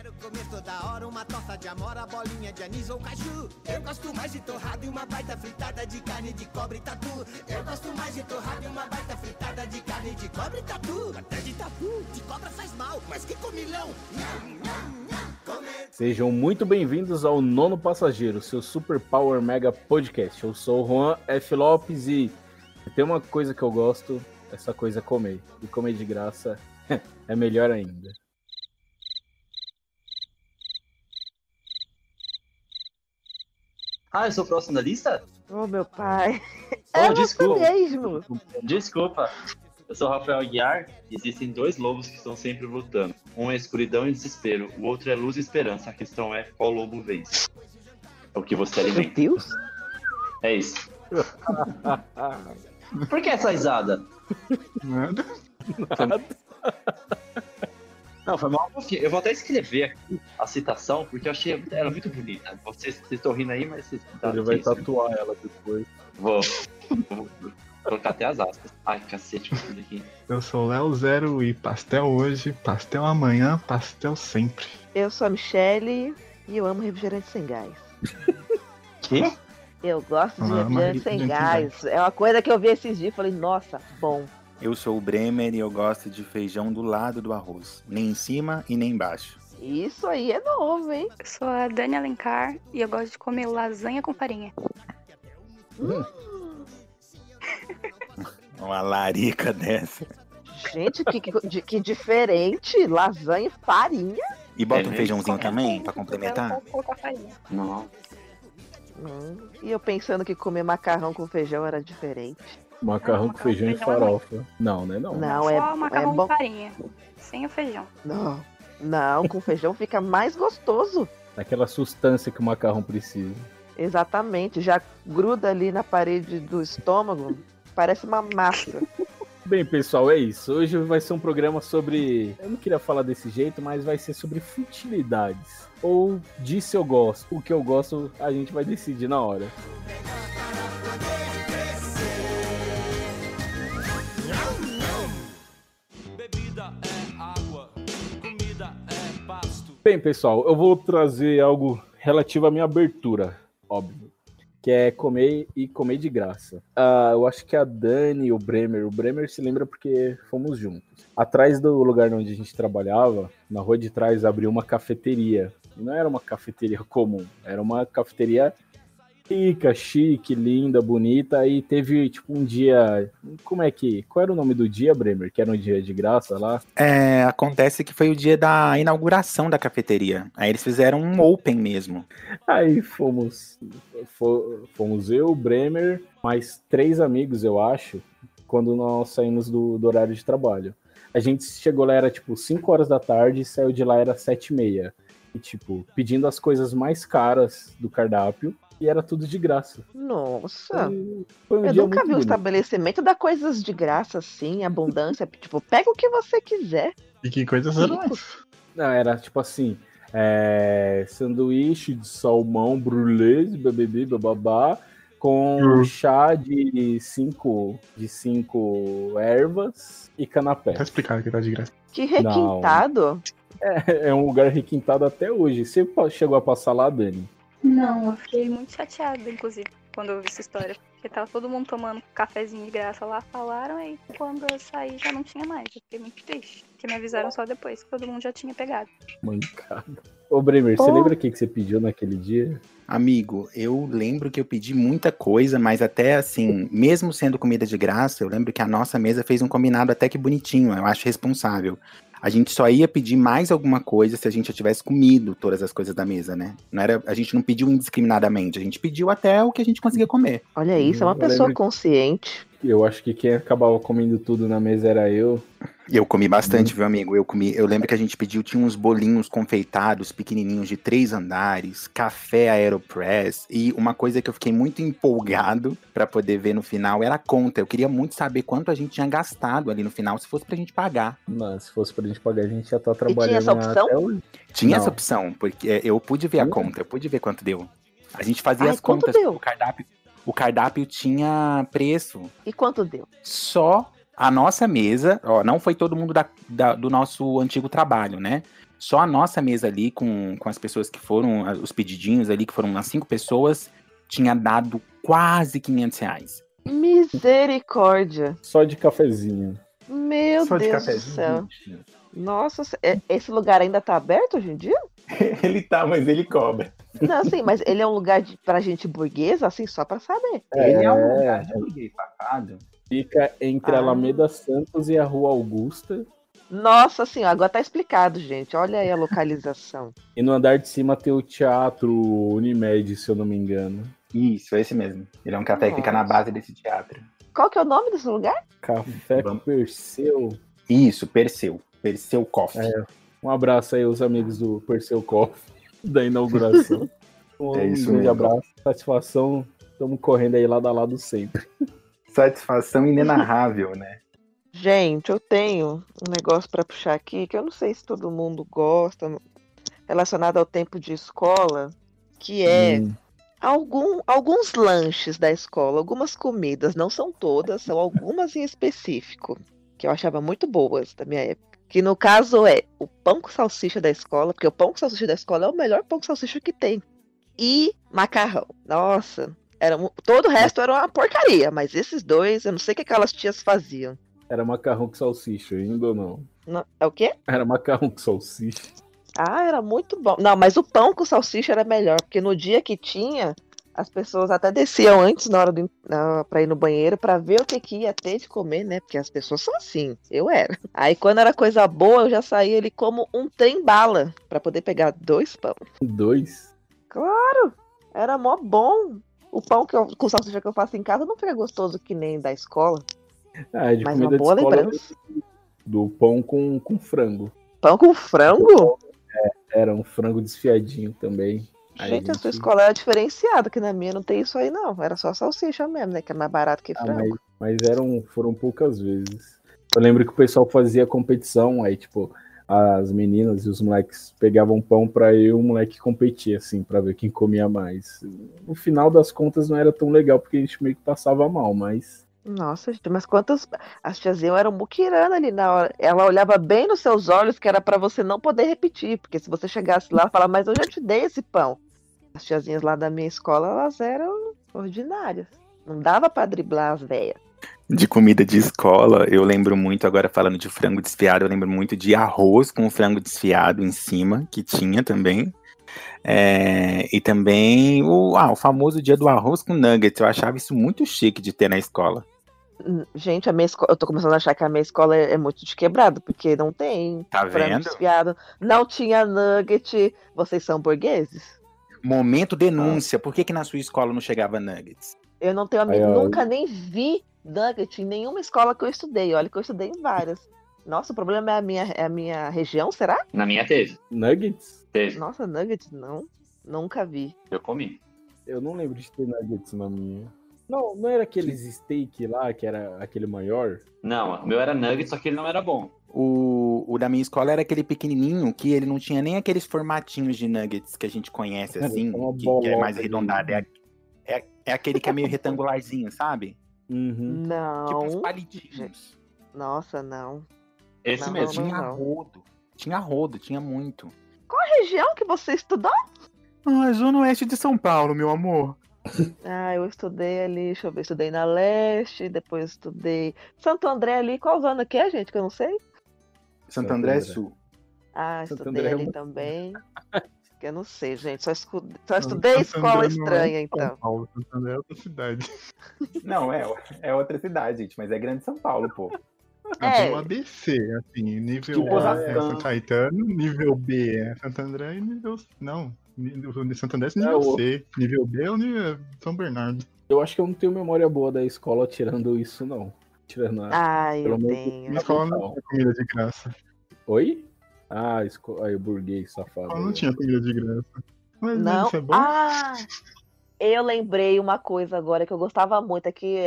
Quero comer toda hora uma torta de amora, bolinha de anis ou caju. Eu gosto mais de torrada e uma baita fritada de carne de cobre e tatu. Eu gosto mais de torrada e uma baita fritada de carne de cobre e tatu. Até de tatu, de cobra faz mal, mas que comilão. Sejam muito bem-vindos ao Nono Passageiro, seu Super Power Mega Podcast. Eu sou o Juan F. Lopes e tem uma coisa que eu gosto, essa coisa é comer. E comer de graça é melhor ainda. Ah, eu sou o próximo da lista? Ô, meu pai. Oh, é desculpa. você mesmo. Desculpa. Eu sou o Rafael Aguiar e existem dois lobos que estão sempre lutando. Um é escuridão e desespero, o outro é luz e esperança. A questão é qual lobo vence. É o que você Meu alimenta. Deus. É isso. Por que essa risada? Nada. Não, foi mal. porque Eu vou até escrever aqui a citação, porque eu achei ela muito bonita. Vocês, vocês estão rindo aí, mas vocês. tá, Ele vai sim, sim. tatuar ela depois. Vou. Vou colocar até as aspas. Ai, cacete, fazer aqui. Eu sou Léo Zero e pastel hoje, pastel amanhã, pastel sempre. Eu sou a Michelle e eu amo refrigerante sem gás. Quê? Eu gosto de Ah, refrigerante mas sem refrigerante sem gás. É uma coisa que eu vi esses dias e falei, nossa, bom. Eu sou o Bremer e eu gosto de feijão do lado do arroz. Nem em cima e nem embaixo. Isso aí é novo, hein? Eu sou a Dani Alencar e eu gosto de comer lasanha com farinha. Uma larica dessa. Gente, que, que, que diferente. Lasanha e farinha. E bota É um feijãozinho Qualquer também, pra complementar? posso colocar farinha. Não. Hum, E eu pensando que comer macarrão com feijão era diferente. Macarrão Não, com feijão e feijão é farofa. Não, né? Não. Não, Só é, é macarrão bom. com farinha. Sem o feijão. Não, não, com feijão fica mais gostoso. Aquela sustância que o macarrão precisa. Exatamente, já gruda ali na parede do estômago, parece uma massa. Bem, pessoal, é isso. Hoje vai ser um programa sobre. Eu não queria falar desse jeito, mas vai ser sobre futilidades. Ou disse eu gosto. O que eu gosto, a gente vai decidir na hora. Bem, pessoal, eu vou trazer algo relativo à minha abertura, óbvio. Que é comer e comer de graça. Ah, eu acho que a Dani o Bremer. O Bremer se lembra porque fomos juntos. Atrás do lugar onde a gente trabalhava, na rua de trás, abriu uma cafeteria. E não era uma cafeteria comum, era uma cafeteria rica, chique, linda, bonita. E teve, tipo, um dia. Como é que. Qual era o nome do dia, Bremer? Que era um dia de graça lá? É, acontece que foi o dia da inauguração da cafeteria. Aí eles fizeram um open mesmo. Aí fomos, fo- fomos eu, Bremer, mais três amigos, eu acho, quando nós saímos do, do horário de trabalho. A gente chegou lá, era tipo 5 horas da tarde, e saiu de lá, era 7 e meia. E tipo, pedindo as coisas mais caras do cardápio, e era tudo de graça. Nossa, Foi, foi um eu dia nunca muito vi um estabelecimento dar coisas de graça assim, abundância. Tipo, pega o que você quiser. E que coisas eram? Não, era tipo assim, é, sanduíche de salmão, brulês, BBB, bababá, com Hum. chá de cinco, de cinco ervas e canapé. Tá explicado que tá de graça. Que requintado. É, é um lugar requintado até hoje. Você chegou a passar lá, Dani? Não, eu fiquei muito chateada, inclusive, quando eu vi essa história. Porque tava todo mundo tomando cafezinho de graça lá, falaram, aí quando eu saí já não tinha mais. Eu fiquei muito triste. Porque me avisaram só depois, que todo mundo já tinha pegado. Mancada. Ô, Bremer, você lembra o que, que você pediu naquele dia? Amigo, eu lembro que eu pedi muita coisa, mas até assim, mesmo sendo comida de graça, eu lembro que a nossa mesa fez um combinado até que bonitinho, eu acho responsável. A gente só ia pedir mais alguma coisa se a gente já tivesse comido todas as coisas da mesa, né? Não era, a gente não pediu indiscriminadamente, a gente pediu até o que a gente conseguia comer. Olha isso, é uma Eu pessoa lembro- consciente. Eu acho que quem acabava comendo tudo na mesa era eu. Eu comi bastante, viu, amigo? Eu comi. Eu lembro que a gente pediu, tinha uns bolinhos confeitados, pequenininhos, de três andares, café Aeropress. E uma coisa que eu fiquei muito empolgado pra poder ver no final era a conta. Eu queria muito saber quanto a gente tinha gastado ali no final, se fosse pra gente pagar. Mas se fosse pra gente pagar, a gente já tá trabalhando essa opção? até hoje. Tinha Não. essa opção, porque é, eu pude ver a conta, eu pude ver quanto deu. A gente fazia Ai, as quanto contas. deu? O cardápio, o cardápio tinha preço. E quanto deu? só a nossa mesa, ó, não foi todo mundo da- da- do nosso antigo trabalho, né? Só a nossa mesa ali, com, com as pessoas que foram, os pedidinhos ali, que foram umas cinco pessoas, tinha dado quase 500 reais. Misericórdia. Só de cafezinho. Meu Só de Deus do cafezinho. céu. Nossa, é- esse lugar ainda tá aberto hoje em dia? ele tá, mas ele cobra. Não, sim, mas ele é um lugar de, pra gente burguesa, assim, só pra saber. Ele é um É. lugar de burguês safado. Fica entre a Ah. Alameda Santos e a Rua Augusta. Nossa senhora, agora tá explicado, gente. Olha aí a localização. E no andar de cima tem o Teatro Unimed, se eu não me engano. Isso, esse mesmo. Ele é um café que fica na base desse teatro. Qual que é o nome desse lugar? Café Vamos. Perseu. Isso, Perseu. Perseu Coffee. É. Um abraço aí aos amigos do Perseu Coffee da inauguração. Um É isso grande mesmo. abraço, satisfação. Estamos correndo aí lado a lado sempre. Satisfação inenarrável, né? Gente, eu tenho um negócio pra puxar aqui que eu não sei se todo mundo gosta, relacionado ao tempo de escola, que é Hum, algum, alguns lanches da escola, algumas comidas, não são todas, são algumas em específico, que eu achava muito boas da minha época. Que no caso é o pão com salsicha da escola, porque o pão com salsicha da escola é o melhor pão com salsicha que tem. E macarrão. Nossa, era, todo o resto era uma porcaria, mas esses dois, eu não sei o que aquelas tias faziam. era macarrão com salsicha, ainda ou não? Não- é o quê? Era macarrão com salsicha. Ah, era muito bom. Não, mas o pão com salsicha era melhor, porque no dia que tinha, as pessoas até desciam antes na hora pra ir no banheiro pra ver o que, que ia ter de comer, né? Porque as pessoas são assim, eu era. Aí quando era coisa boa, eu já saía ali como um trem bala pra poder pegar dois pão. Dois. Claro, era mó bom. O pão que eu- com salsicha que eu faço em casa não fica gostoso que nem da escola, Ah, de mas comida uma boa lembrança. do pão com, com frango. Pão com frango? Era um frango desfiadinho também. Aí Gente, a gente- sua escola era diferenciada, que na minha não tem isso aí, não. Era só salsicha mesmo, né? Que é mais barato que Ah, frango. mas, mas eram, foram poucas vezes. Eu lembro que o pessoal fazia competição, aí, tipo, as meninas e os moleques pegavam pão pra eu o moleque competir, assim, pra ver quem comia mais. No final das contas não era tão legal, porque a gente meio que passava mal, mas. Nossa, gente, mas quantas. As tiazinhas eram muquirana ali na hora. Ela olhava bem nos seus olhos que era pra você não poder repetir, porque se você chegasse lá e falar, mas eu já te dei esse pão. As tiazinhas lá da minha escola, elas eram ordinárias. Não dava pra driblar as velhas. De comida de escola, eu lembro muito, agora falando de frango desfiado, eu lembro muito de arroz com frango desfiado em cima, que tinha também. É, e também o, ah, o famoso dia do arroz com nuggets. Eu achava isso muito chique de ter na escola. Hum, Gente, a minha escola, eu tô começando a achar que a minha escola é, é muito de quebrado, porque não tem Tá frango vendo? desfiado, não tinha nugget. Vocês são burgueses? Momento denúncia. Por que, que na sua escola não chegava nuggets? Eu não tenho amigo, nunca nem vi nugget em nenhuma escola que eu estudei. Olha que eu estudei em várias. Nossa, o problema é a minha, é a minha região, será? Na minha teve. Nuggets? Teve. Nossa, nuggets não. Nunca vi. Eu comi. Eu não lembro de ter nuggets na minha. Não, não era aqueles steak lá, que era aquele maior? Não, o meu era nugget, só que ele não era bom. O, o da minha escola era aquele pequenininho que ele não tinha nem aqueles formatinhos de nuggets que a gente conhece assim, uma que, que é mais arredondado. É, é, é aquele que é meio retangularzinho, sabe? Uhum. Tipo Não. palitinhos. Nossa, não. Esse Não, mesmo. não, Tinha não. rodo. Tinha rodo, tinha muito. Qual região que você estudou? Ah, Zona Oeste de São Paulo, meu amor. Ah, eu estudei ali, deixa eu ver, estudei na Leste, depois estudei Santo André ali. Qual zona que é, gente? Que eu não sei. Santo Santo André. Sul. Ah, Santo estudei André é ali uma- também. Que eu não sei, gente. Só, escu- só estudei escola estranha, então. Paulo, Santander é outra cidade. Não, é, é outra cidade, gente, mas é grande São Paulo, pô. Ah, É. tem um ABC, assim, nível Tipo A é Osasco. São Caetano, nível B é Santo André e nível... Não, nível de Santo André é É, nível o- C, nível B é o nível São Bernardo. Eu acho que eu não tenho memória boa da escola tirando isso, não. Tirando a... Ah, eu Pelo menos- tenho. Minha escola não tinha comida de graça. Oi? Ah, esco... aí o burguês safado. Ela não tinha comida de graça. Mas Não. isso é bom? Ah! Eu lembrei uma coisa agora que eu gostava muito, é que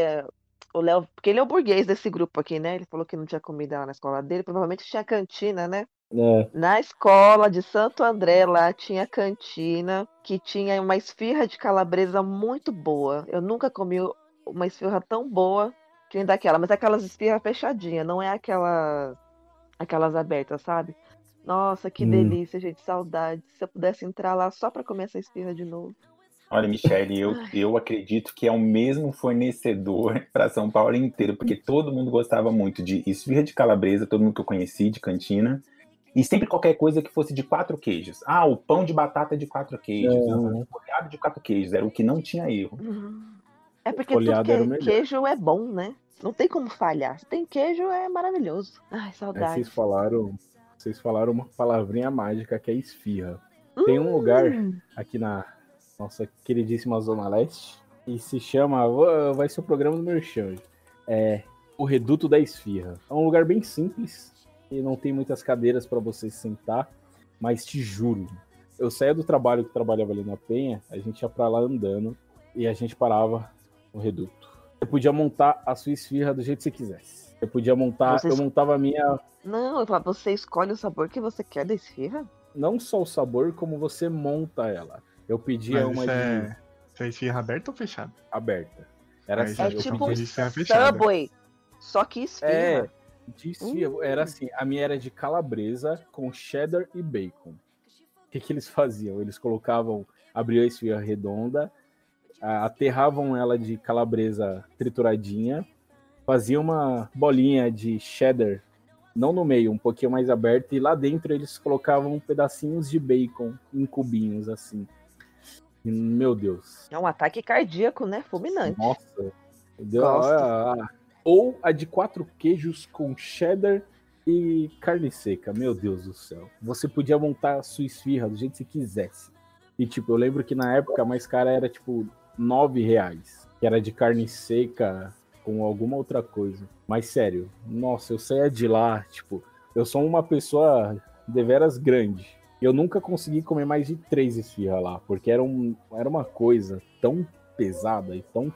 o Léo, porque ele é o burguês desse grupo aqui, né? Ele falou que não tinha comida lá na escola dele, provavelmente tinha cantina, né? É, Na escola de Santo André, lá tinha cantina que tinha uma esfirra de calabresa muito boa. Eu nunca comi uma esfirra tão boa que nem daquela, mas é aquelas esfirras fechadinhas, não é aquelas aquelas abertas, sabe? Nossa, que Hum. delícia, gente. Saudade. Se eu pudesse entrar lá só pra comer essa esfirra de novo. Olha, Michele, eu, eu acredito que é o mesmo fornecedor para São Paulo inteiro, porque todo mundo gostava muito de esfirra de calabresa, todo mundo que eu conheci de cantina, e sempre qualquer coisa que fosse de quatro queijos. Ah, o pão de batata de quatro queijos, Uhum. o folhado de quatro queijos, era o que não tinha erro. É porque tudo que é queijo é bom, né? Não tem como falhar. Se tem queijo, é maravilhoso. Ai, saudade. vocês falaram, vocês falaram uma palavrinha mágica que é esfirra. Tem um lugar Hum, aqui na nossa queridíssima Zona Leste e se chama, vai ser o programa do Merchan. É o Reduto da Esfirra. É um lugar bem simples e não tem muitas cadeiras para você sentar, mas te juro, eu saía do trabalho que trabalhava ali na Penha, a gente ia para lá andando e a gente parava no Reduto. Você podia montar a sua esfirra do jeito que você quisesse. Você podia montar, Vocês- eu montava a minha Não, eu falo, você escolhe o sabor que você quer da esfirra? não só o sabor, como você monta ela. Eu pedia Mas uma isso de é, isso é esfirra aberta ou fechada? aberta. Era assim, É eu tipo um pedia- de esfirra fechada. Subway. Só que esfirra. É, de esfirra. Hum. Era assim, a minha era de calabresa com cheddar e bacon. O que, que eles faziam? Eles colocavam, abriam a esfirra redonda, aterravam ela de calabresa trituradinha, faziam uma bolinha de cheddar, não no meio, um pouquinho mais aberta, e lá dentro eles colocavam pedacinhos de bacon em cubinhos, assim. Meu Deus. É um ataque cardíaco, né? Fulminante. Nossa. Deu, ah, ah. Ou a de quatro queijos com cheddar e carne seca. Meu Deus do céu. Você podia montar a sua esfirra do jeito que você quisesse. E tipo, eu lembro que na época a mais cara era tipo nove reais. Que era de carne seca com alguma outra coisa. Mas sério, nossa, eu saía de lá, tipo, eu sou uma pessoa deveras grande. E eu nunca consegui comer mais de três esfirras lá, porque era, um, era uma coisa tão pesada e tão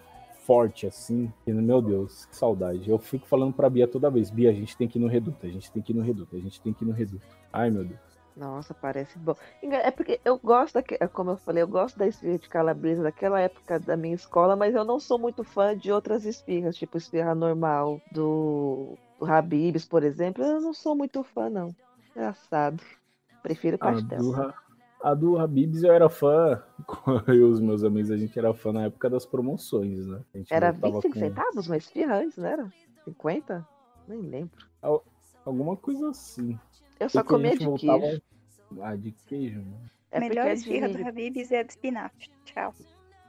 forte assim. que, meu Deus, que saudade. Eu fico falando pra Bia toda vez: Bia, a gente tem que ir no reduto, a gente tem que ir no reduto, a gente tem que ir no reduto. Ai, meu Deus. Nossa, parece bom. É porque eu gosto, daque- como eu falei, eu gosto da esfirra de calabresa daquela época da minha escola, mas eu não sou muito fã de outras esfirras, tipo esfirra normal do, do Habib's, por exemplo. Eu não sou muito fã, não. Engraçado. Prefiro A pastel. do, a do Habibs eu era fã, eu e os meus amigos, a gente era fã na época das promoções, né? Era voltava 25 com centavos uma esfirra antes, não era? 50? Nem lembro. Alguma coisa assim. Eu só comia de voltava- queijo. Ah, de queijo, né? É Melhor porque esfirra de... do Habib's é a do espinafre. Tchau.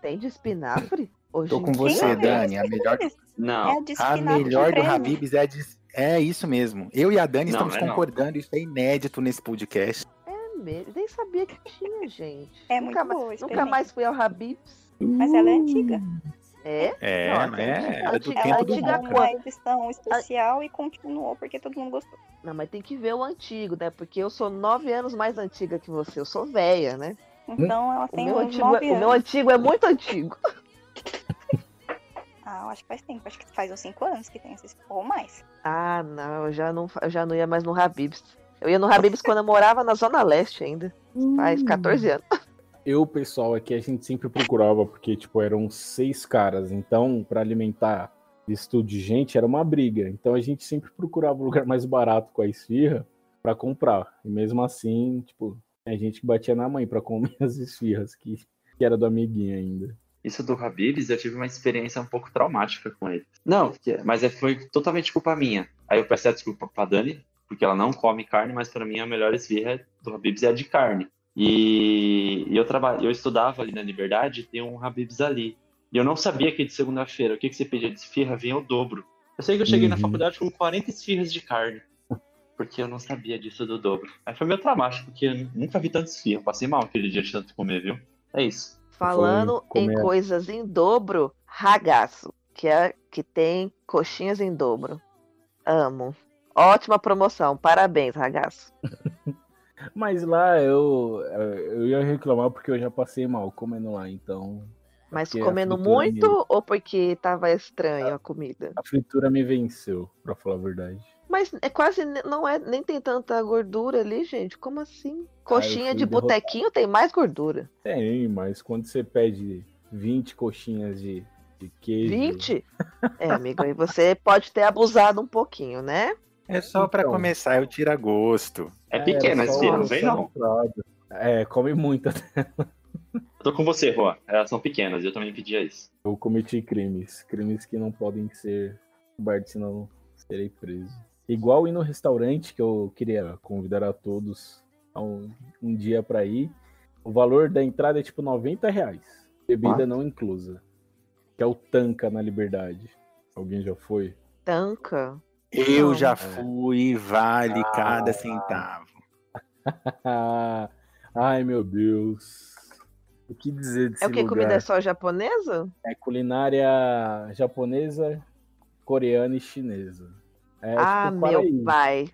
tem de espinafre? Hoje Tô com você, Quem é Dani. A melhor, Não, É a de a espinafre melhor do. Habib's é a de. É isso mesmo. Eu e a Dani Não, estamos é não. concordando, isso é inédito nesse podcast. É mesmo. Nem sabia que tinha, gente. É nunca, muito ma- boa, nunca mais fui ao Habib's. Mas ela é antiga. É? É, Não, não é? Era do tempo do Boca. uma edição especial e continuou porque todo mundo gostou. Não, mas tem que ver o antigo, né? Porque eu sou nove anos mais antiga que você. Eu sou velha, né? Então ela O tem meu, uns antigo, nove é, o meu antigo é muito antigo. Ah, eu acho que faz tempo. Acho que faz uns cinco anos que tem esses. Ou mais. Ah, não, eu já não, eu já não ia mais no Habib's. Eu ia no Habib's quando eu morava na Zona Leste ainda. Faz 14 anos. Eu, pessoal, aqui a gente sempre procurava, porque, tipo, eram seis caras. Então, pra alimentar isso tudo de gente, era uma briga. Então, a gente sempre procurava o lugar mais barato com a esfirra pra comprar. E mesmo assim, tipo, a gente batia na mãe pra comer as esfirras, que, que era do amiguinho ainda. isso do Habib's, eu tive uma experiência um pouco traumática com ele. Não, mas é- foi totalmente culpa minha. Aí eu peço a desculpa pra Dani, porque ela não come carne, mas pra mim a melhor esfirra do Habib's é a de carne. E, e eu, traba, eu estudava ali na Liberdade, tem um Habib's ali. E eu não sabia que de segunda-feira, o que, que você pedia de esfirra, vinha o dobro. Eu sei que eu cheguei na Uhum. faculdade com 40 esfirras de carne. Porque eu não sabia disso do dobro. Aí foi meio traumático, porque eu nunca vi tanto esfirra. Passei mal aquele dia de tanto comer, viu? É isso. Falando em coisas em dobro, ragaço, que é que tem coxinhas em dobro. Amo. Ótima promoção. Parabéns, ragaço. Mas lá eu, eu ia reclamar porque eu já passei mal comendo lá, então Mas comendo muito ou porque tava estranho a comida? a fritura me venceu, pra falar a verdade. Mas é quase não é nem tem tanta gordura ali, gente. Como assim? Coxinha fui de derrotado. botequinho tem mais gordura. Tem, mas quando você pede 20 coxinhas de, de queijo. 20? É, amigo, aí você pode ter abusado um pouquinho, né? É só pra Então. começar, eu tiro a gosto. É pequena só- esfirra, não vem não. É, come muita. Eu tô com você, Juan. Elas são pequenas, eu também pedia isso. Eu cometi crimes. Crimes que não podem ser cobertos, senão serei preso. Igual ir no restaurante, que eu queria convidar a todos a um, um dia pra ir. O valor da entrada é tipo 90 reais. Bebida What? não inclusa. Que é o Tanca na Liberdade. Alguém já foi? Tanca. Eu Não. já É. fui, vale Ah. cada centavo. Ai, meu Deus. O que dizer desse É o que? lugar? Comida é só japonesa? É culinária japonesa, coreana e chinesa. É, ah, tipo, meu paraíso. pai.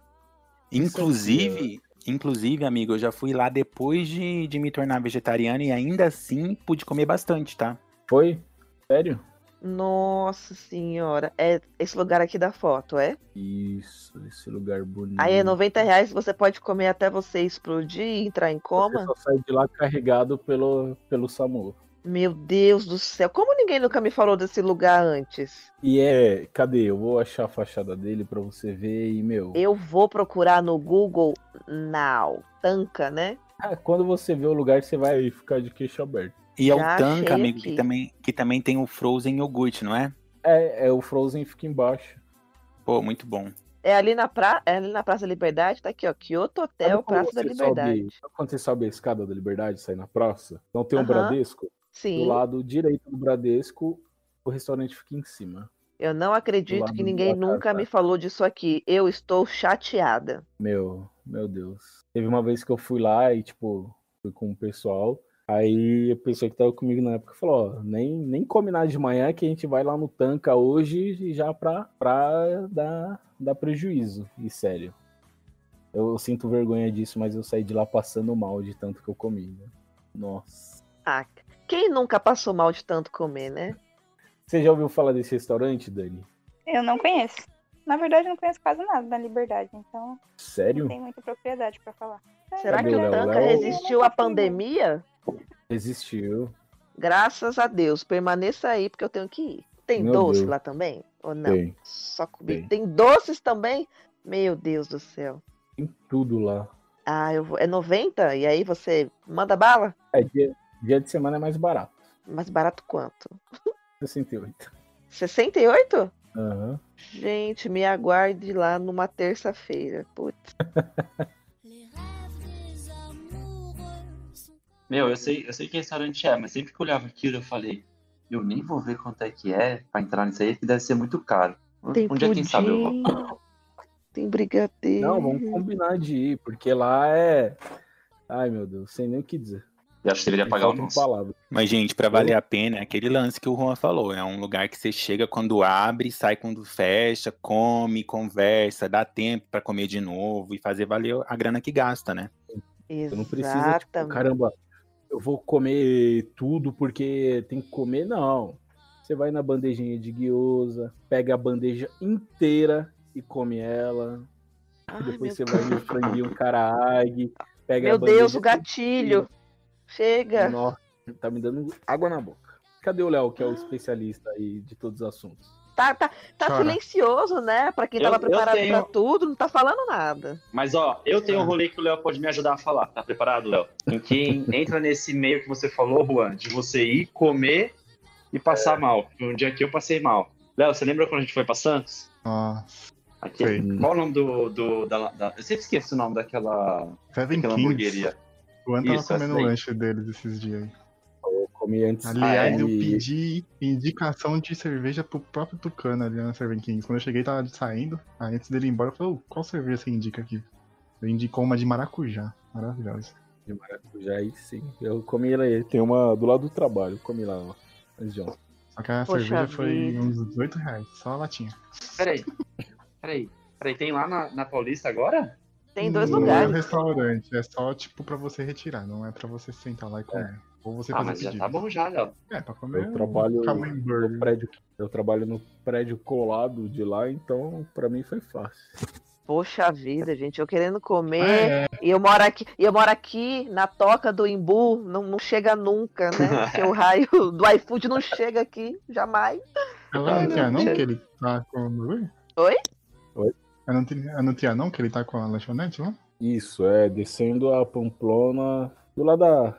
Inclusive, inclusive, amigo, eu já fui lá depois de, de me tornar vegetariano e ainda assim pude comer bastante, tá? Foi? Sério? Nossa senhora. É esse lugar aqui da foto, é? Isso, esse lugar bonito. Aí é 90 reais, você pode comer até você explodir e entrar em Você coma? só sai de lá carregado pelo, pelo SAMU. Meu Deus do céu. Como ninguém nunca me falou desse lugar antes? E é, cadê? Eu vou achar a fachada dele pra você ver e, meu. Eu vou procurar no Google now. Tanca, né? ah, quando você vê o lugar, você vai ficar de queixo aberto. E é o Já achei amigo, aqui. que também, que também tem o Frozen iogurte, não é? É, é o Frozen fica embaixo. Pô, muito bom. É ali na, pra... é ali na Praça da Liberdade, tá aqui, ó. Kyoto Hotel, Praça da Liberdade. Sobe, sabe quando você sobe a escada da Liberdade, sai na praça? Então tem um. Bradesco. Do Sim. lado direito do Bradesco, o restaurante fica em cima. Eu não acredito que do ninguém nunca me falou disso aqui. Eu estou chateada. Meu, meu Deus. Teve uma vez que eu fui lá e, tipo, fui com o pessoal. Aí a pessoa que tava comigo na época falou, ó, nem, nem come nada de manhã que a gente vai lá no Tanca hoje e já pra, pra dar, dar prejuízo. E sério. Eu sinto vergonha disso, mas eu saí de lá passando mal de tanto que eu comi, né? Nossa. Ah, quem nunca passou mal de tanto comer, né? Você já ouviu falar desse restaurante, Dani? Eu não conheço. Na verdade, eu não conheço quase nada da Liberdade, então Sério? não tenho muita propriedade pra falar. Será Cadê que o? Tanca Léo? resistiu à pandemia? Existiu. Graças a Deus. Permaneça aí, porque eu tenho que ir. Tem Meu doce Deus. lá também? Ou não? Tem. Só comida. Tem. Tem doces também? Meu Deus do céu. Tem tudo lá. Ah, eu vou... é 90? E aí você manda bala? É, dia, dia de semana é mais barato. Mais barato quanto? 68. 68? Aham. Gente, me aguarde lá numa terça-feira. Putz. Meu, eu sei, eu sei que restaurante é, mas sempre que eu olhava aquilo, eu falei, eu nem vou ver quanto é que é pra entrar nisso aí, que deve ser muito caro. Tem um dia, quem sabe, eu vou. Tem brigadeiro. Não, vamos combinar de ir, porque lá é. Ai, meu Deus, sem nem o que dizer. Eu acho que deveria pagar o nosso. Mas, gente, pra valer a pena, é aquele lance que o Juan falou. É um lugar que você chega quando abre, sai quando fecha, come, conversa, dá tempo pra comer de novo e fazer valer a grana que gasta, né? Você não precisa, tipo, Exatamente. caramba, eu vou comer tudo porque tem que comer, não. Você vai na bandejinha de guiosa, pega a bandeja inteira e come ela. Ai, Depois você vai no franguinho carague, pega Meu Deus, o gatilho. Chega. Nossa, tá me dando água na boca. Cadê o Léo, que é o especialista aí de todos os assuntos? Tá, tá, tá Chora. silencioso, né? Pra quem Eu- tava preparado tenho- pra tudo, não tá falando nada. Mas ó, eu tenho um rolê que o Léo pode me ajudar a falar. Tá preparado, Léo? Em que entra nesse meio que você falou, Juan, de você ir comer e passar mal. Foi um dia que eu passei mal. Léo, você lembra quando a gente foi pra Santos? Nossa. Aqui. Qual o nome do. do da, da- eu sempre esqueço o nome daquela, Seven daquela Kings. hamburgueria. O An tava Isso, comendo o lanche deles esses dias aí. Comi antes. Aliás, é? eu pedi indicação de cerveja pro próprio Tucano ali na Seven Kings. Quando eu cheguei, tava saindo. Aí antes dele ir embora, eu falei, "Ô, qual cerveja você indica aqui? Ele indicou uma de maracujá. Maravilhosa. de maracujá, aí sim. Eu comi ela aí. Tem uma do lado do trabalho. Eu comi lá, ó. Antes de ontem. Só que a Poxa cerveja foi vida. uns 18 reais, só a latinha. Peraí. Peraí. Peraí, tem lá na, na Paulista agora? Tem dois Não é um lugares. restaurante, é só tipo pra você retirar, não é pra você sentar lá e comer. Ou você Ah, fazer mas já pedido. tá bom já, Léo. É, pra comer Eu um trabalho camembert. no prédio. Eu trabalho no prédio colado de lá, então pra mim foi fácil. Poxa vida, gente, eu querendo comer. É, E eu moro aqui, e eu moro aqui na toca do Imbu, não, não chega nunca, né? Porque o raio do iFood não chega aqui, jamais. no Ai, Trianon meu que ele tá com? Oi? Oi? É no, Tri- é no Trianon que ele tá com a lanchonete lá? Isso, é, descendo a Pamplona. Do lado da.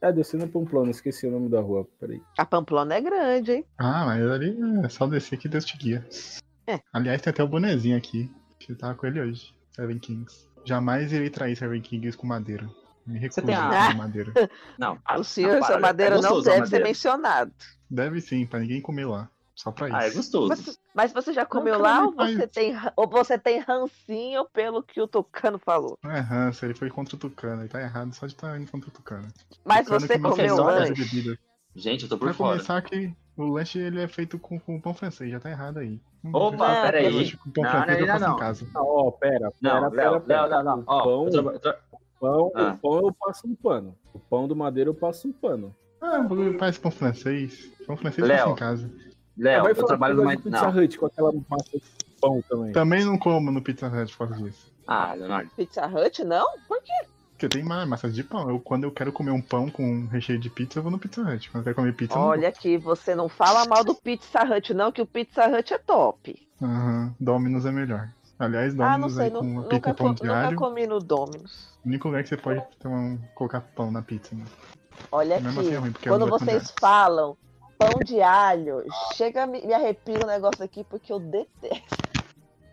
É, descendo a Pamplona, esqueci o nome da rua, peraí. A Pamplona é grande, hein? Ah, mas ali é só descer que Deus te guia. É. Aliás, tem até o bonezinho aqui. Que eu tava com ele hoje. Seven Kings. Jamais irei trair Seven Kings com madeira. Me recuso tem a- a madeira. Não. O senhor, Ah, essa madeira é não deve ser madeira. mencionado. Deve sim, pra ninguém comer lá. Só pra isso. Ah, é gostoso. Mas, mas você já comeu cara, lá ou você, faz. tem, ou você tem rancinho pelo que o Tucano falou? Não é ranço, ele foi contra o Tucano. Ele tá errado só de estar indo contra o Tucano. Mas Tucano você comeu lanche? Gente, eu tô por Pra fora. começar que o lanche ele é feito com, com pão francês, já tá errado aí. Opa, Não, peraí. Lanche com pão Não, francês não, eu faço não, em não. casa. Ah, ó, pera, Não, pera, Léo, pera, não, não. O Ó, pão, eu tra- pão, Ah. o pão eu passo um pano. O pão do madeira eu passo um pano. Ah, parece pão francês. Pão francês eu faço em casa. Léo, Vai eu trabalho de Pizza Não. Hut com aquela massa de pão também. Também não como no Pizza Hut por causa disso. Ah, Leonardo. Pizza Hut, não? Por quê? Porque tem mais massa de pão. Eu, quando eu quero comer um pão com recheio de pizza, eu vou no Pizza Hut. Quando eu quero comer pizza, Olha aqui, você não fala mal do Pizza Hut, não, que o Pizza Hut é top. Aham, Domino's é melhor. Aliás, Domino's Ah, não sei, aí com uma nunca, pizza co- pão de nunca comi no Domino's. O único lugar que você pode ter um- colocar pão na pizza. Né? Olha aqui, assim é ruim, porque quando vocês falam pão de alho, chega, me, me arrepia o negócio aqui porque eu detesto.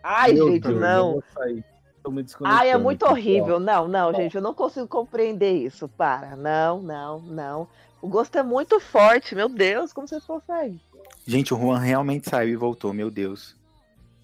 Ai, Meu gente, Deus, eu não. Ai, é muito horrível. Não, não, gente, eu não consigo compreender isso. Para. Não, não, não. O gosto é muito forte, meu Deus, como vocês conseguem? Gente, o Juan realmente saiu e voltou, meu Deus.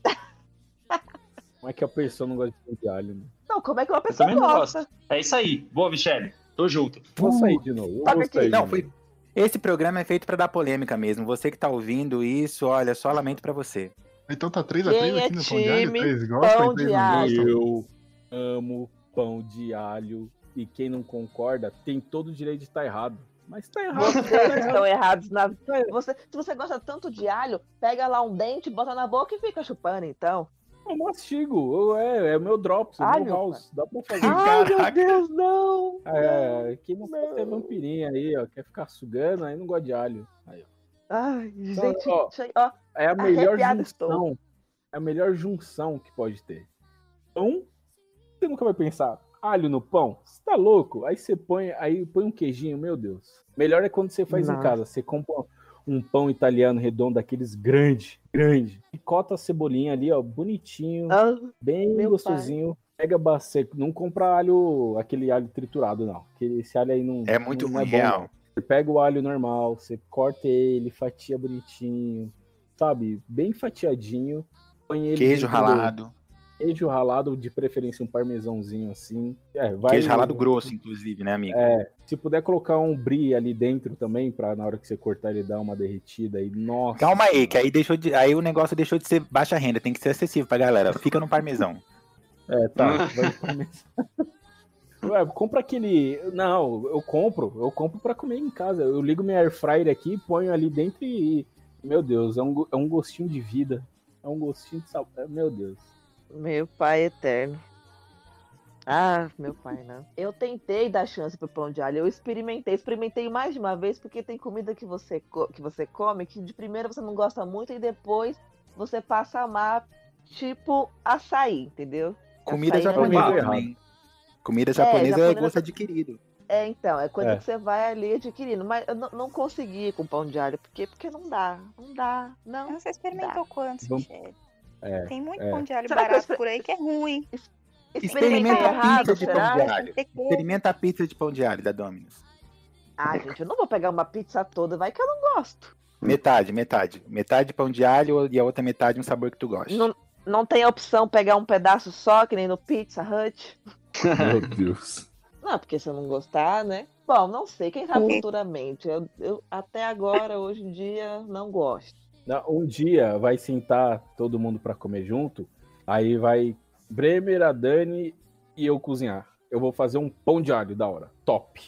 Como é que a pessoa não gosta de pão de alho, né? Não, como é que uma pessoa gosta? gosto. É isso aí. Boa, Michele. Tô junto. Vou sair de novo. Não, novo. foi. Esse programa é feito pra dar polêmica mesmo. Você que tá ouvindo isso, olha, só lamento pra você. Então tá 3x3 Quem é aqui no pão de alho? time 3 gostam pão e 3 de não alho? gostam? Eu amo pão de alho. E quem não concorda tem todo o direito de estar errado. Mas tá errado. Vocês estão errados na. Você, se você gosta tanto de alho, pega lá um dente, bota na boca e fica chupando, então. Eu mastigo. Eu- é, é o meu drops, é Ai, meu meu house. Dá pra fazer. Ai, meu Caraca. Deus, não! É, quem não quer ter Não. vampirinha aí, ó, quer ficar sugando, aí não gosta de alho. Aí, ó. Ai, Então, gente, ó, ó, É a melhor junção. É a melhor junção que pode ter. Pão, você nunca vai pensar, alho no pão? Você tá louco? Aí você põe, aí põe um queijinho, meu Deus. Melhor é quando você faz em casa. Você compra um pão italiano redondo, daqueles grande, grande. Picota a cebolinha ali, ó, bonitinho, ah, bem gostosinho. Pega bastante, não compra alho, aquele alho triturado, não. Aquele, esse alho aí não É muito não bom, real. não. Você pega o alho normal, você corta ele, fatia bonitinho, sabe? Bem fatiadinho. Põe ele Queijo ralado. Queijo ralado, de preferência um parmesãozinho assim. É, vai, Queijo ralado grosso, inclusive, né, amigo? É, se puder colocar um brie ali dentro também, pra na hora que você cortar ele dar uma derretida aí. Nossa. Calma aí, que aí, deixou de, aí o negócio deixou de ser baixa renda, tem que ser acessível pra galera. Fica no parmesão. É, tá. Ué, compra aquele. Não, eu compro. Eu compro pra comer em casa. Eu ligo minha air fryer aqui, ponho ali dentro e. Meu Deus, é um, é um gostinho de vida. É um gostinho de sabor. Meu Deus. Meu pai eterno. Ah, meu pai, não. Eu tentei dar chance pro pão de alho. Eu experimentei, experimentei mais de uma vez, porque tem comida que você, que você come que de primeira você não gosta muito e depois você passa a amar, tipo açaí, entendeu? Comida Açaí é japonesa errado. também. Comida japonesa é, japonesa- gosto adquirido. É, então, é coisa É. que você vai ali adquirindo. Mas eu não, consegui com pão de alho, porque, porque não dá. Não dá, não. Você experimentou quantos, Vamos- Michelle? É. Tem muito é. pão de alho Será eu barato por aí que é ruim. Experimenta a errado, pizza de pão de alho. Experimenta a pizza de pão de alho da Domino's. Ah, gente, eu não vou pegar uma pizza toda, vai que eu não gosto. Metade, metade. Metade pão de alho e a outra metade um sabor que tu gosta. Não, não tem a opção pegar um pedaço só, que nem no Pizza Hut? Meu Deus. Não, porque se eu não gostar, né? Bom, não sei, quem sabe futuramente. Eu, eu até agora, hoje em dia, não gosto. Um dia vai sentar todo mundo pra comer junto. Aí vai Bremer, a Dani e eu cozinhar. Eu vou fazer um pão de alho da hora. Top.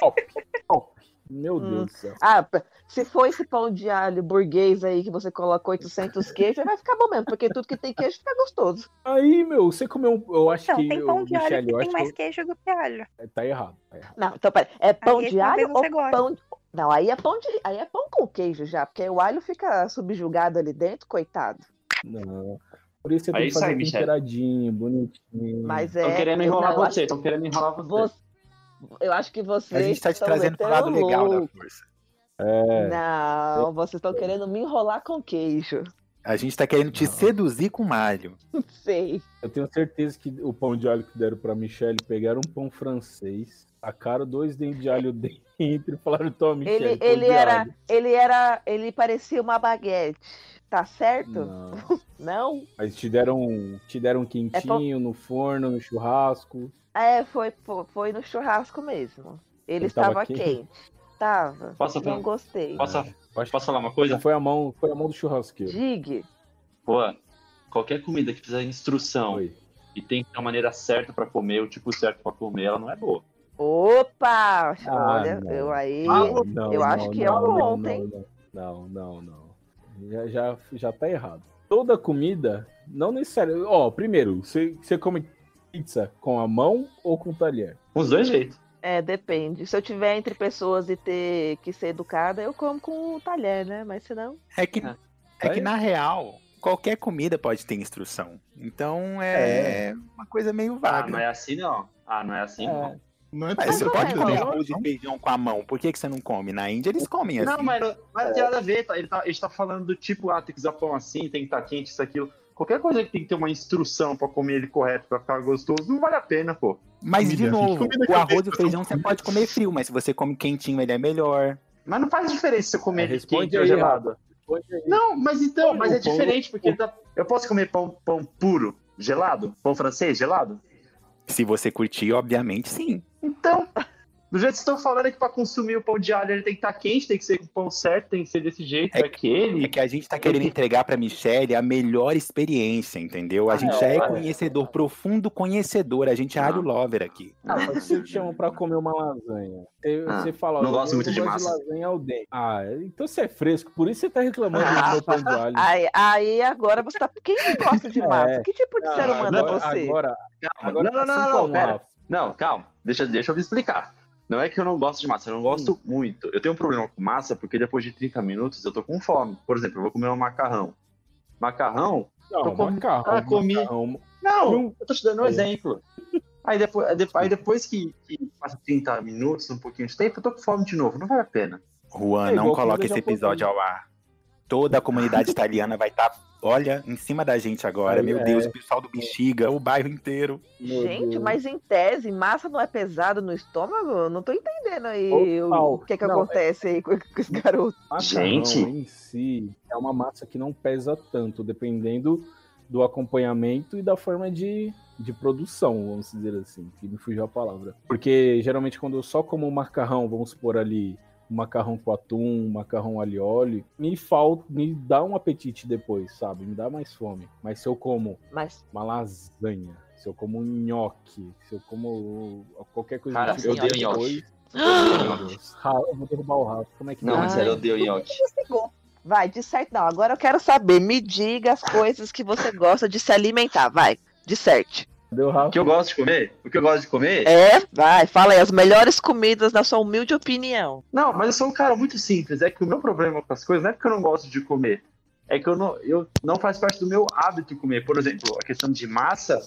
Top. Top. Meu Hum. Deus do céu. Ah, se for esse pão de alho burguês aí que você coloca 800 queijos, vai ficar bom mesmo, porque tudo que tem queijo fica gostoso. Aí, meu, você comeu um. Eu acho Não, que. tem pão o de alho Michele, que tem mais que queijo do que alho. eu- tá errado. Tá errado. Não, então peraí, é pão Aí de alho ou pão... Não, aí é pão de... aí é pão com queijo já, porque o alho fica subjugado ali dentro, coitado. Não. Por isso você É tem que isso aí, fazer temperadinho, bonitinho. Mas é. Estão querendo enrolar não, você, estão querendo enrolar você. você- Eu acho que vocês. A gente tá te trazendo pro lado legal da louco. força. É, Não, vocês estão querendo me enrolar com queijo. A gente tá querendo te seduzir com malho. Sei. eu tenho certeza que o pão de alho que deram pra Michelle, pegaram um pão francês, tacaram dois dentes de alho dentro e falaram, toma, Michelle, Ele, pão ele era. alho." Ele era. Ele parecia uma baguete. Tá certo? Não. Não? Mas te deram, te deram um É quentinho no forno, no churrasco. É, foi, foi, no churrasco mesmo. Ele Ele tava estava quente? quente. Tava. Posso, Não gostei. posso, Acho posso falar uma coisa? foi a mão, foi a mão do churrasqueiro. Digue. Pô, qualquer comida que de instrução Foi. e tem que ter uma maneira certa pra comer, o tipo certo pra comer, ela não é boa. Opa! Olha, Ah, não. eu aí. Não, eu acho que é um não, ponto, hein? Não, não, não. Já, já, já tá errado. Toda comida, não necessariamente. Ó, primeiro, você, você come pizza com a mão ou com talher? Os dois jeitos. É, depende. Se eu tiver entre pessoas e ter que ser educada, eu como com o talher, né? Mas se não. É que, É. é que Aí- na real, qualquer comida pode ter instrução. Então é, uma coisa meio Ah, vaga. não é assim não. Ah, não é assim não. Não é Mas você não pode é, comer arroz e feijão com a mão. Por que, que você não come? Na Índia eles comem assim. Não, mas não, mas não tem nada a ver. tá? Ele, tá, ele tá falando do tipo, ah, tem que usar pão assim, tem que estar quente, isso, aquilo. Qualquer coisa que tem que ter uma instrução pra comer ele correto, pra ficar gostoso, não vale a pena, pô. Mas, de Comida, novo, comida que o arroz e o feijão você pode comer frio, mas se você come quentinho, ele é melhor. Mas não faz diferença se eu comer É, responde quente ou gelado. Não, mas então, mas é diferente, porque tá- eu posso comer pão, pão puro, gelado? Pão francês, gelado? Se você curtir, obviamente, sim. Então, do jeito que vocês estão falando é que pra consumir o pão de alho ele tem que estar quente, tem que ser com o pão certo, tem que ser desse jeito, É é aquele. É que a gente tá querendo entregar pra Michelle a melhor experiência, entendeu? A gente já é é. conhecedor, profundo conhecedor. A gente é alho lover aqui. Ah, mas se te chamam pra comer uma lasanha, você, Ah, você fala, não ó, gosto muito de massa. lasanha ao dente. Ah, então você é fresco, por isso você tá reclamando do meu pão de alho. Aí, aí agora você tá. Quem não gosta de massa? É. Que tipo de ser humano é agora, você? agora, Calma, agora não, não, tá não, não, como, pera. Não, calma, deixa, deixa eu me explicar. Não é que eu não gosto de massa, eu não gosto muito. Eu tenho um problema com massa porque depois de 30 minutos eu tô com fome. Por exemplo, eu vou comer um macarrão. Macarrão? Não, Tô com- macarrão, Ah, comi. macarrão. Não, eu tô te dando um É. exemplo. Aí depois, aí depois- que, que passa 30 minutos, um pouquinho de tempo, eu tô com fome de novo. Não vale a pena. Juan, É não coloque esse episódio ao ar. Toda a comunidade italiana vai estar, olha, em cima da gente agora. Aí, Meu é. Deus, o pessoal do Bexiga, o bairro inteiro. Meu Gente, Deus. mas em tese, massa não é pesado no estômago? Eu Não tô entendendo aí o, que que Não, acontece aí com, com esse garoto. Macarrão Gente. em si é uma massa que não pesa tanto, dependendo do acompanhamento e da forma de, de produção, vamos dizer assim, que me fugiu a palavra. Porque geralmente quando eu só como um macarrão, vamos supor ali, macarrão com atum, um macarrão alho e óleo, me falta, me dá um apetite depois, sabe? Me dá mais fome. Mas se eu como Mas uma lasanha, se eu como um nhoque, se eu como qualquer coisa Cara, do eu odeio depois, nhoque. meu Deus, Ra- eu vou derrubar o Rafa. Como é que Não, mas eu odeio nhoque. vai, de certo não. Agora eu quero saber. Me diga as coisas que você gosta de se alimentar. Vai, de certo. O que eu gosto de comer? O que eu gosto de comer? É, vai, fala aí as melhores comidas na sua humilde opinião. Não, mas eu sou um cara muito simples. É que o meu problema com as coisas não é porque eu não gosto de comer. É que eu não, eu não faz parte do meu hábito comer. Por exemplo, a questão de massa,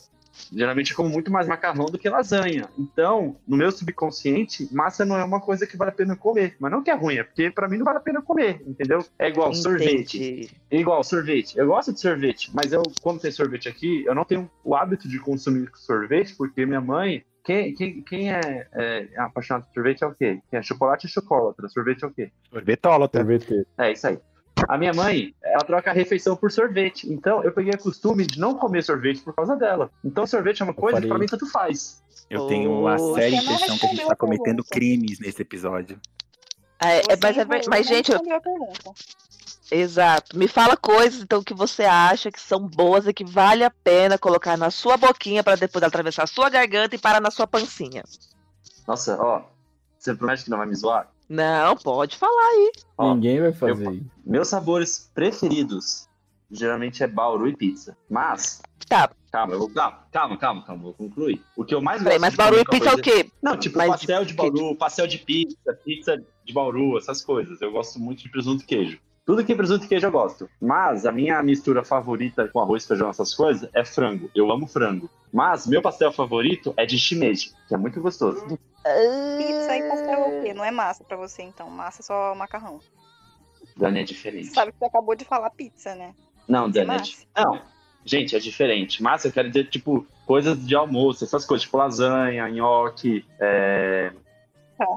geralmente eu como muito mais macarrão do que lasanha. Então, no meu subconsciente, massa não é uma coisa que vale a pena comer. Mas não que é ruim, é porque pra mim não vale a pena comer, entendeu? É igual sorvete. Entendi. É igual sorvete. Eu gosto de sorvete, mas eu, quando tem sorvete aqui, eu não tenho o hábito de consumir sorvete, porque minha mãe. Quem, quem, quem é, é apaixonado por sorvete é o quê? Quem é chocolate e chocolate. Sorvete é o quê? Sorvetólatra. Sorvete. É isso aí. A minha mãe, ela troca a refeição por sorvete. Então, eu peguei o costume de não comer sorvete por causa dela. Então, sorvete é uma coisa que pra mim tanto faz. Eu tenho a Ô, séria impressão que a gente tá cometendo crimes nesse episódio. É, é, mas, é mas, gente, eu- exato. Me fala coisas então que você acha que são boas e que vale a pena colocar na sua boquinha para depois atravessar a sua garganta e parar na sua pancinha. Nossa, ó. Você promete que não vai me zoar? Não, pode falar aí. Ó, Ninguém vai fazer eu- isso. Meus sabores preferidos geralmente é bauru e pizza. Mas. Tá. Calma, eu vou, calma, calma, calma, calma, vou concluir. O que eu mais Peraí, gosto mas de Bauru e pizza é o coisa- quê? Não, tipo Mas pastel de que- bauru, pastel de pizza, pizza de bauru, essas coisas. Eu gosto muito de presunto e queijo. Tudo que tem presunto e queijo eu gosto. Mas a minha mistura favorita com arroz, feijão, essas coisas, é frango. Eu amo frango. Mas meu pastel favorito é de shimeji, que é muito gostoso. Pizza e pastel é o quê? Não é massa pra você, então. Massa é só macarrão. Dani é diferente. Sabe que você acabou de falar pizza, né? Não, Isso é Dani, é di- Não, gente, é diferente. Massa eu quero dizer, tipo, coisas de almoço, essas coisas, tipo lasanha, nhoque, é... Tá.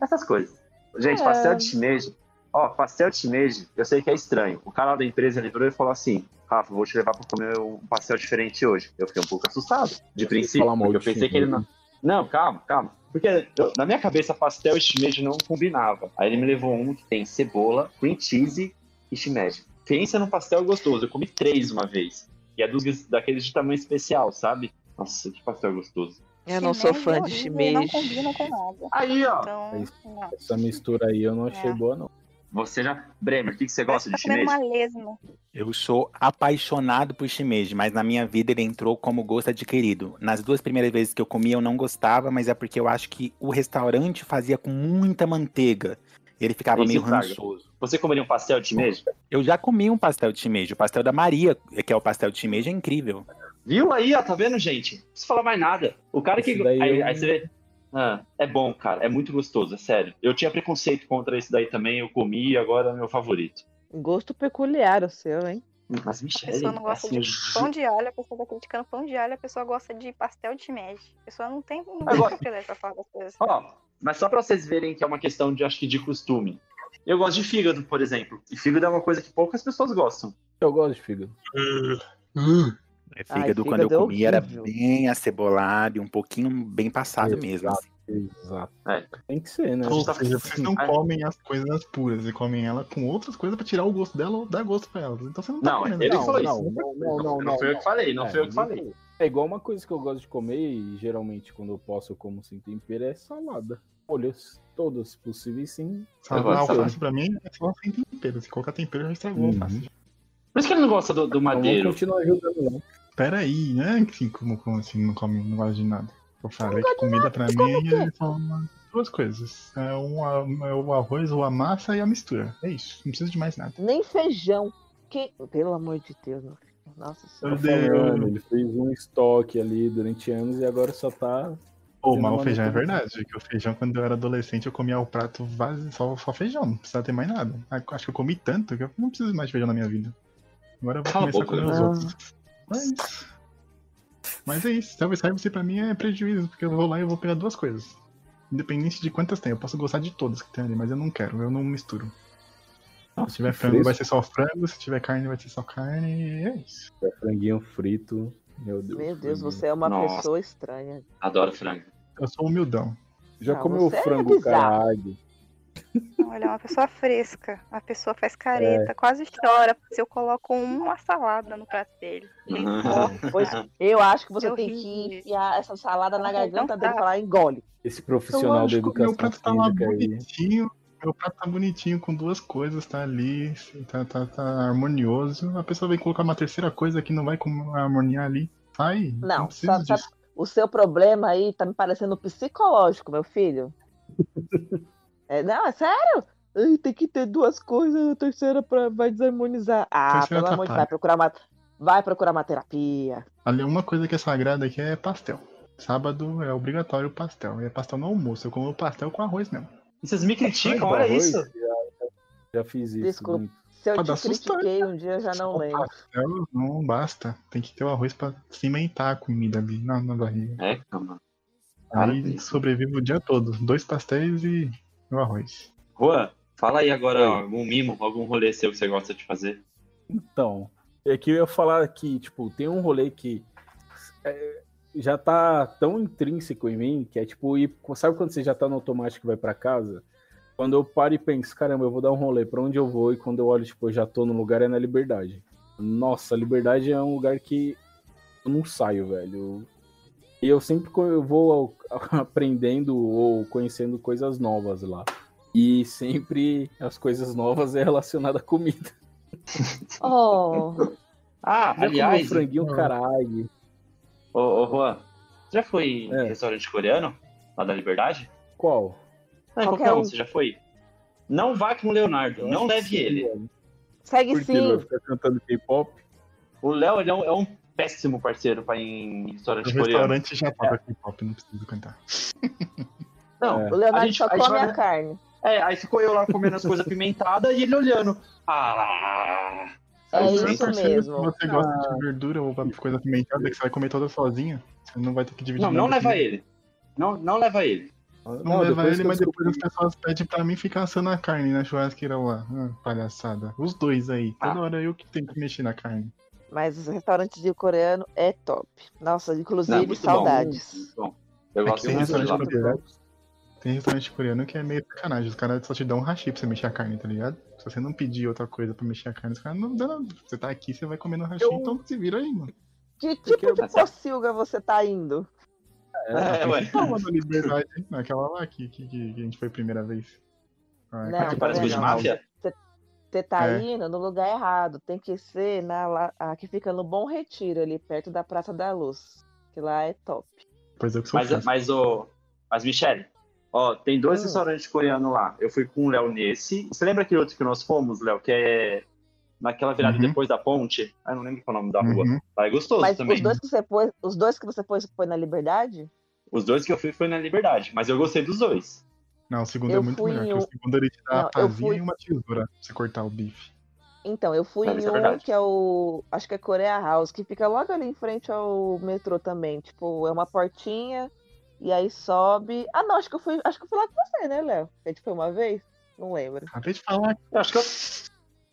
essas coisas. Gente, É. pastel de shimeji, ó, pastel de shimeji, eu sei que é estranho. O cara da empresa livrou e falou assim, Rafa, vou te levar pra comer um pastel diferente hoje. Eu fiquei um pouco assustado, de princípio, eu pensei que ele não... Não, calma, calma. Porque eu- na minha cabeça, pastel e shimeji não combinava. Aí ele me levou um que tem cebola, cream cheese e shimeji. Pensa num pastel gostoso. Eu comi três uma vez. E é dos, daqueles de tamanho especial, sabe? Nossa, que pastel gostoso. Eu não sou fã de shimeji. Não combina com nada. Aí, ó. Então, É. Essa mistura aí eu não achei É. boa, não. Você já. Bremer, o que, que você gosta de comendo shimeji? uma lesma. Eu sou apaixonado por shimeji, mas na minha vida ele entrou como gosto adquirido. Nas duas primeiras vezes que eu comi eu não gostava, mas é porque eu acho que o restaurante fazia com muita manteiga. Ele ficava Isso meio rançoso. Você comeria um pastel de shimeji? Eu já comi um pastel de shimeji. O pastel da Maria, que é o pastel de shimeji, é incrível. Viu aí, ó, tá vendo, gente? Não precisa falar mais nada. O cara que. Esse daí Aí, eu- aí você vê. Ah, é bom, cara. É muito gostoso, é sério. Eu tinha preconceito contra esse daí também, eu comi e agora é meu favorito. Gosto peculiar o seu, hein? Mas, A Michele, pessoa não gosta assim, de pão de alho, a pessoa tá criticando pão de alho, a pessoa gosta de pastel de shimeji. A pessoa não tem, não Agora- pra falar das coisas. Ó, mas só pra vocês verem que é uma questão de, acho que, de costume. Eu gosto de fígado, por exemplo. E fígado é uma coisa que poucas pessoas gostam. Eu gosto de fígado. É, Ai, Fígado, quando eu fígado é comi, era bem acebolado e um pouquinho bem passado Exato. mesmo. assim. Exato. É. Tem que ser, né? A Ou seja, vocês não comem as coisas puras, vocês comem ela com outras coisas pra tirar o gosto dela ou dar gosto pra elas. Então você não tá Não, comendo. ele ela. falou não, isso. não, não, não, Não foi eu que falei, não É, foi eu que não falei. É igual uma coisa que eu gosto de comer e geralmente quando eu posso eu como sem tempero é salada. Folhas, todas possíveis sim. De alface salada. pra mim é só sem tempero. Se colocar tempero já estragou a Uhum. alface. Por isso que ele não gosta do, do madeiro. continuar ajudando não. Pera aí, né? Assim, como, como assim não come, não gosta de nada? Eu falei que comida pra mim é duas coisas. É, um, é o arroz, ou a massa e a mistura. É isso. Não precisa de mais nada. Nem feijão. Que... Pelo amor de Deus, meu filho. Nossa Eu senhora. dei- Falando, ele fez um estoque ali durante anos e agora só tá. Pô, mas o feijão é verdade. Que o feijão, quando eu era adolescente, eu comia o prato vazio, só, só feijão. Não precisava ter mais nada. Ah, Acho que eu comi tanto que eu não preciso mais de feijão na minha vida. Agora eu vou Cala começar a comer os né? outros. Mas. Mas é isso. Self-service pra mim é prejuízo, porque eu vou lá e eu vou pegar duas coisas. Independente de quantas tem. Eu posso gostar de todas que tem ali, mas eu não quero. Eu não misturo. Se tiver frango, vai ser só frango. Se tiver carne, vai ser só carne. E é isso. É franguinho frito. Meu Deus. Meu Deus, franguinho. você é uma Nossa. pessoa estranha. Adoro frango. Eu sou humildão. Já Ah, comeu é frango bizarro. caralho? Olha, é uma pessoa fresca. A pessoa faz careta, quase chora se eu coloco uma salada no prato dele. Pois eu acho que você É tem que enfiar essa salada na Não, garganta não dele e falar engole. Esse profissional da educação meu prato tá lá aí. bonitinho. Meu prato tá bonitinho com duas coisas, tá ali, tá, tá, tá harmonioso. A pessoa vem colocar uma terceira coisa que não vai com- harmoniar ali. Sai. Não, disso. o seu problema aí tá me parecendo psicológico, meu filho. É, não, é sério? Ai, tem que ter duas coisas, a terceira pra, vai desarmonizar. Ah, Terceira pelo amor de Deus, vai procurar uma, vai procurar uma terapia. Ali, uma coisa que é sagrada aqui é pastel. Sábado é obrigatório o pastel. E é pastel no almoço. Eu como pastel com arroz mesmo. E vocês me criticam, Com olha arroz, isso. Já, já fiz isso. Desculpa. muito. Se eu Pra te critiquei um dia, eu já não lembro. Pastel não basta. Tem que ter o arroz pra cimentar a comida ali na, na barriga. É, calma. Aí sobrevive o dia todo. Dois pastéis e o arroz. Juan, fala aí agora algum mimo, algum rolê seu que você gosta de fazer. Então, é que eu ia falar que, tipo, tem um rolê que é, já tá tão intrínseco em mim, que é tipo, ir, sabe quando você já tá no automático e vai pra casa? Quando eu paro e penso, caramba, eu vou dar um rolê, pra onde eu vou? E quando eu olho, tipo, eu já tô no lugar, é na Liberdade. Nossa, Liberdade é um lugar que eu não saio, velho. E eu sempre eu vou aprendendo ou conhecendo coisas novas lá. E sempre as coisas novas é relacionada à comida. Oh, Ah, Já aliás, franguinho caralho. ô, ô Juan, já foi É. em restaurante coreano? Lá da Liberdade? Qual? Não, Qualquer qualquer um, você já foi? Não vá com o Leonardo, Eu não leve sim, ele. velho. Segue Porque ele vai sim. ficar cantando K-pop. O Léo ele é, um, é um péssimo parceiro pra ir em No restaurante coreano. restaurante já toca K-pop, não preciso cantar. Não, É. O a Leonardo gente, só a gente come vai- a carne. É, aí ficou eu lá comendo as coisas apimentadas e ele olhando. Ah, É isso mesmo. Se você gosta de verdura ou coisa apimentada que você vai comer toda sozinha, você não vai ter que dividir Não, não leva ele. Não, não leva ele. Não, leva depois ele, mas depois as pessoas pedem pra mim ficar assando a carne na churrasqueira lá. Ah, palhaçada. Os dois aí. Toda Ah. hora eu que tenho que mexer na carne. Mas os restaurantes de coreano é top. Nossa, inclusive, Não, muito bom. saudades. Muito bom. Eu É gosto tem restaurante lá. coreano. Tem restaurante coreano que é meio sacanagem. Os caras só te dão um hashi pra você mexer a carne, tá ligado? Se você não pedir outra coisa pra mexer a carne, os caras não dão nada. Você tá aqui, você vai comer no hashi, Eu- então se vira aí, mano. Que Porque tipo de eu- pocilga você tá indo? É, ué. Tava na liberdade? Naquela lá que, que, que a gente foi a primeira vez. Ah, Não, Que aqui parece de máfia? Você tá É. indo no lugar errado. Tem que ser na lá, a que fica no Bom Retiro, ali perto da Praça da Luz. Que lá é top. Pois eu que sou Mas, fresco. mas, o, mas Michele, ó, tem dois Hum. restaurantes coreanos lá. Eu fui com o Léo nesse. Você lembra aquele outro que nós fomos, Léo? Que é naquela virada Uhum. depois da ponte? Ah, não lembro qual é o nome da rua. Uhum. Lá é gostoso Mas também. os dois que você pôs, os dois que você pôs foi na Liberdade? Os dois que eu fui foi na Liberdade, mas eu gostei dos dois. Não, o segundo Eu é muito melhor. que O um- segundo ele te dá Não, uma eu pazinha fui- e uma tesoura pra você cortar o bife. Então, eu fui em ser um verdade. que é o. Acho que é Korea House, que fica logo ali em frente ao metrô também. Tipo, é uma portinha e aí sobe. Ah, não, acho que eu fui. Acho que eu fui lá com você, né, Léo? A gente foi uma vez? Não lembro. Acabei de falar. Eu acho que eu.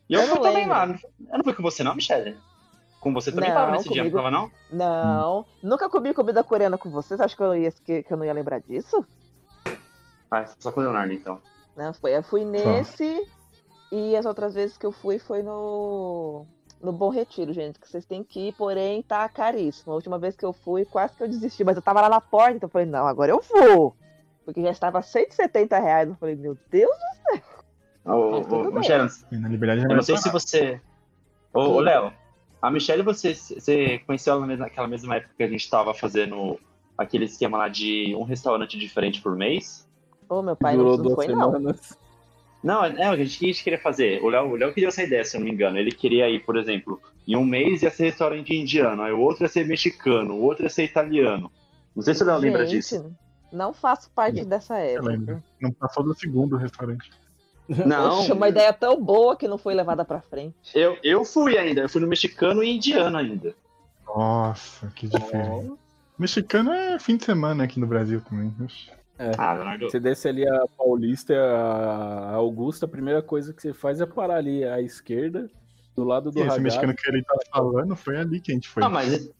E eu, Eu fui também lembro. lá. Eu não fui com você, não, Michele? Com você também Não, tava nesse dia, comigo- não tava, não? Não. Nunca comi comida coreana com você. Você acha que eu, ia, que, que eu não ia lembrar disso? Ah, só com o Leonardo, então. Não, foi. Eu fui nesse e as outras vezes que eu fui foi no. No Bom Retiro, gente, que vocês têm que ir, porém tá caríssimo. A última vez que eu fui, quase que eu desisti, mas eu tava lá na porta, então eu falei, não, agora eu vou. Porque já estava 170 reais. Eu falei, meu Deus. Mas tudo ô, ô, na liberdade eu não sei se você. Ô, ô Léo, a Michelle, você, você conheceu ela naquela mesma época que a gente tava fazendo aquele esquema lá de um restaurante diferente por mês? Ô, meu pai Durou não, não foi, não. semanas. Não, é o que a gente, que a gente queria fazer. O Léo, o Léo queria essa ideia, se eu não me engano. Ele queria ir, por exemplo, em um mês ia ser restaurante indiano, aí o outro ia ser mexicano, o outro ia ser italiano. Não sei se o Léo lembra Gente, disso. Não faço parte dessa Eu época. lembro. Não passou do segundo restaurante. Não, Poxa, uma ideia tão boa que não foi levada pra frente. eu, eu fui ainda. Eu fui no mexicano e indiano ainda. Nossa, que diferente. Mexicano é fim de semana aqui no Brasil também. Oxe. Ah, Leonardo. Você desce ali a Paulista, a Augusta, a primeira coisa que você faz é parar ali à esquerda, do lado do esse mexicano que ele tá falando foi ali que a gente foi. Ah, mas,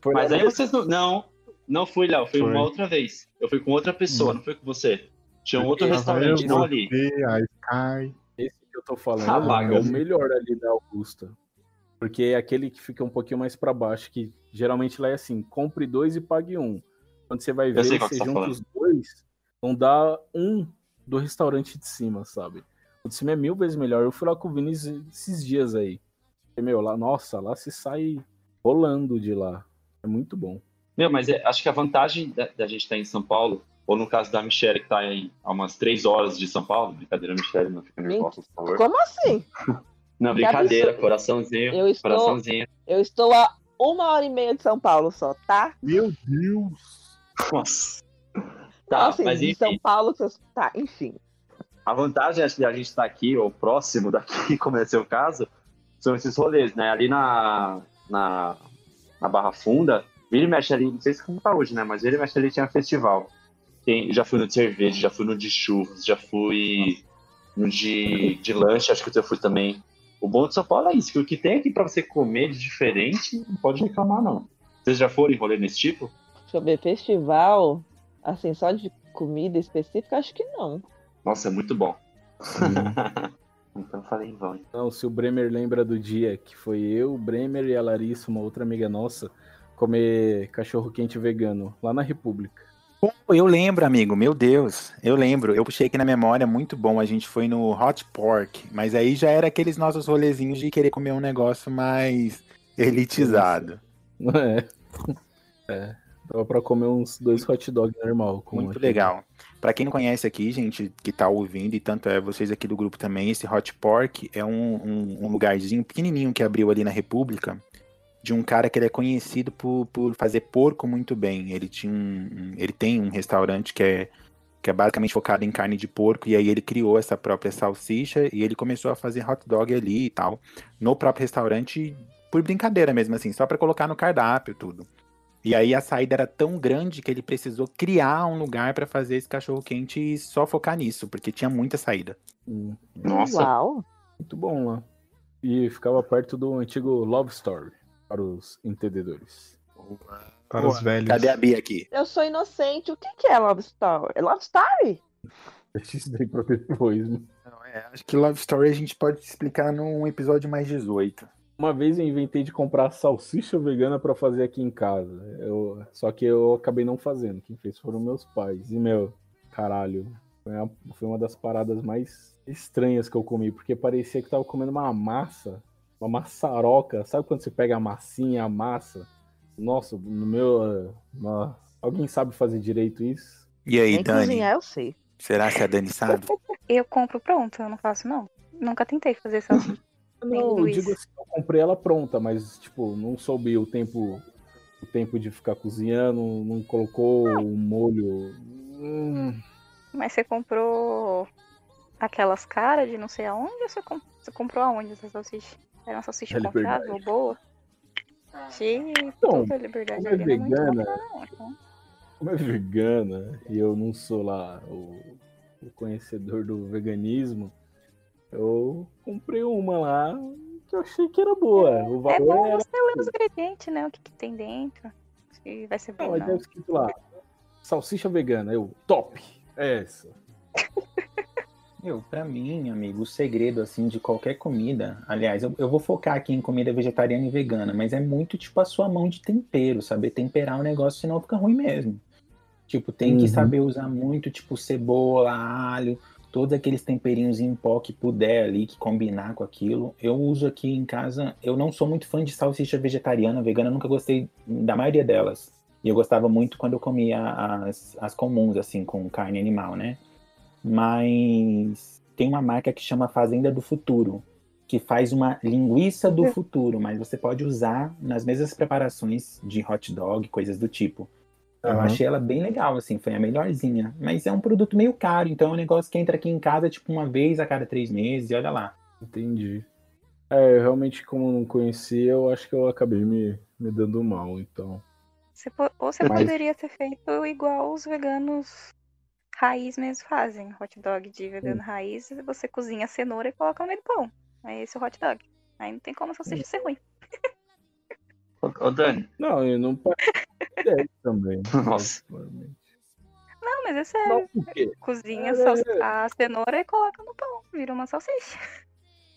Foi mas aí vocês não. Não, não fui, Léo. Foi, Foi. uma outra vez. Eu fui com outra pessoa, não fui com você. Tinha um outro restaurante, não ali. a Sky. Esse que eu tô falando Ah, é o melhor ali da Augusta. Porque é aquele que fica um pouquinho mais pra baixo, que geralmente lá é assim, compre dois e pague um. Quando você vai ver, você tá junta falando. os dois, vão dar um do restaurante de cima, sabe? O de cima é mil vezes melhor. Eu fui lá com o Vinícius esses dias aí. E, meu, lá, nossa, lá se sai rolando de lá. É muito bom. Meu, mas é- acho que a vantagem da, da gente estar em São Paulo, ou no caso da Michelle, que tá aí há umas três horas de São Paulo, brincadeira, Michelle, não fica nervosa, por favor. Como assim? Não, brincadeira, coraçãozinho, Eu estou- coraçãozinho. Eu estou a uma hora e meia de São Paulo só, tá? Meu Deus! Nossa. Tá, assim, mas de enfim, São Paulo, tá, enfim. a vantagem acho que a gente estar aqui, ou próximo daqui, como é seu caso, são esses rolês, né? Ali na, na, na Barra Funda, vira e mexe ali, não sei se como tá hoje, né? Mas vira e mexe ali tinha festival. Tem, já fui no de cerveja, já fui no de churros, já fui no de, de lanche, acho que eu fui também. O bom de São Paulo é isso, que o que tem aqui pra você comer de diferente, não pode reclamar, não. Vocês já foram em rolê nesse tipo? Deixa eu ver, festival, assim, só de comida específica, acho que não. Nossa, é muito bom. então falei em vão. Não, se o Bremer lembra do dia que foi eu, o Bremer e a Larissa, uma outra amiga nossa, comer cachorro quente vegano lá na República. Pô, eu lembro, amigo, meu Deus, eu lembro. Eu puxei aqui na memória, muito bom. A gente foi no Hot Pork, mas aí já era aqueles nossos rolezinhos de querer comer um negócio mais elitizado. Não é? É. Dava pra comer uns dois hot dog normal. Muito aquele- legal. Pra quem não conhece aqui, gente, que tá ouvindo, e tanto é vocês aqui do grupo também, esse Hot Pork é um, um- um lugarzinho pequenininho que abriu ali na República, de um cara que ele é conhecido por, por fazer porco muito bem. Ele tinha um, ele tem um restaurante que é, que é basicamente focado em carne de porco, e aí ele criou essa própria salsicha e ele começou a fazer hot dog ali e tal, no próprio restaurante, por brincadeira mesmo, assim, só pra colocar no cardápio tudo. E aí a saída era tão grande que ele precisou criar um lugar pra fazer esse cachorro quente e só focar nisso, porque tinha muita saída. Hum, Nossa, Uau. muito bom lá. E ficava perto do antigo Love Story, para os entendedores. Para os velhos. Cadê a Bia aqui? Eu sou inocente. O que, que é Love Story? É Love Story? Deixa isso daí pra depois. né? Não, é, acho que Love Story a gente pode explicar num episódio mais 18. Uma vez eu inventei de comprar salsicha vegana pra fazer aqui em casa. Eu, só que eu acabei não fazendo. Quem fez foram meus pais. E, meu, caralho, foi uma, foi uma das paradas mais estranhas que eu comi, porque parecia que eu tava comendo uma massa, uma maçaroca. Sabe quando você pega a massinha, a massa? Nossa, no meu. eh, nossa. Alguém sabe fazer direito isso? E aí, Nem Dani? cozinhar eu sei. Será que a Dani sabe? Eu compro pronto, eu não faço não. Nunca tentei fazer salsicha. Não, eu digo assim, eu comprei ela pronta, mas, tipo, não soube o tempo o tempo de ficar cozinhando, não colocou o molho. Hum, Mas você comprou aquelas caras de não sei aonde ou você, com- você comprou aonde essa salsicha? Era uma salsicha Da Liberdade. confiável, boa? Tive Então, toda a liberdade como é ali, não é muito vegana, não. Então, como é vegana e eu não sou lá o, o conhecedor do veganismo, comprei uma lá que eu achei que era boa. O É valor bom era. você ler os ingredientes, né? O que, que tem dentro. Se vai ser bom Não, não. escrito lá. Salsicha vegana, eu, top! É essa. Meu, pra mim, amigo, o segredo, assim, de qualquer comida... Aliás, eu, eu vou focar aqui em comida vegetariana e vegana, mas é muito, tipo, a sua mão de tempero, saber temperar o negócio, senão fica ruim mesmo. Tipo, tem Uhum. que saber usar muito, tipo, cebola, alho, todos aqueles temperinhos em pó que puder ali, que combinar com aquilo. Eu uso aqui em casa, eu não sou muito fã de salsicha vegetariana, vegana, nunca gostei da maioria delas. E eu gostava muito quando eu comia as, as comuns, assim, com carne animal, né? Mas tem uma marca que chama Fazenda do Futuro, que faz uma linguiça do futuro, mas você pode usar nas mesmas preparações de hot dog, coisas do tipo. Eu Aham. achei ela bem legal, assim, foi a melhorzinha. Mas é um produto meio caro, então é um negócio que entra aqui em casa, tipo, uma vez a cada três meses, e olha lá. Entendi. É, eu realmente, como não conhecia, eu acho que eu acabei me, me dando mal, então. Você po- ou você Mas- poderia ter feito igual os veganos raiz mesmo fazem. Hot dog de vegano raiz, você cozinha a cenoura e coloca no meio do pão. É esse o hot dog. Aí não tem como a salsicha ser ruim. Ô, Dani, Não, eu não parece também. Nossa. Não, mas é sério. Não? Cozinha É. a cenoura e coloca no pão. Vira uma salsicha.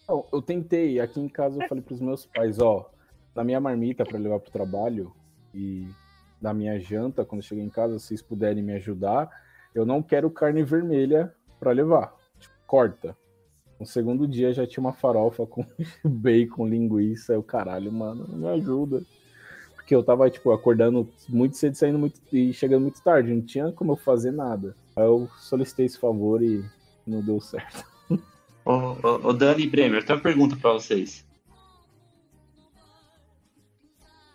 Não, eu tentei, aqui em casa eu falei pros meus pais, ó, na minha marmita pra levar pro trabalho e na minha janta, quando eu chegar em casa, se vocês puderem me ajudar, eu não quero carne vermelha pra levar. Tipo, corta. No segundo dia já tinha uma farofa com bacon, linguiça, eu caralho, mano, me ajuda. Porque eu tava, tipo, acordando muito cedo, saindo muito e chegando muito tarde, não tinha como eu fazer nada. Aí eu solicitei esse favor e não deu certo. ô, ô, ô, Dani e Bremer, tem uma pergunta pra vocês.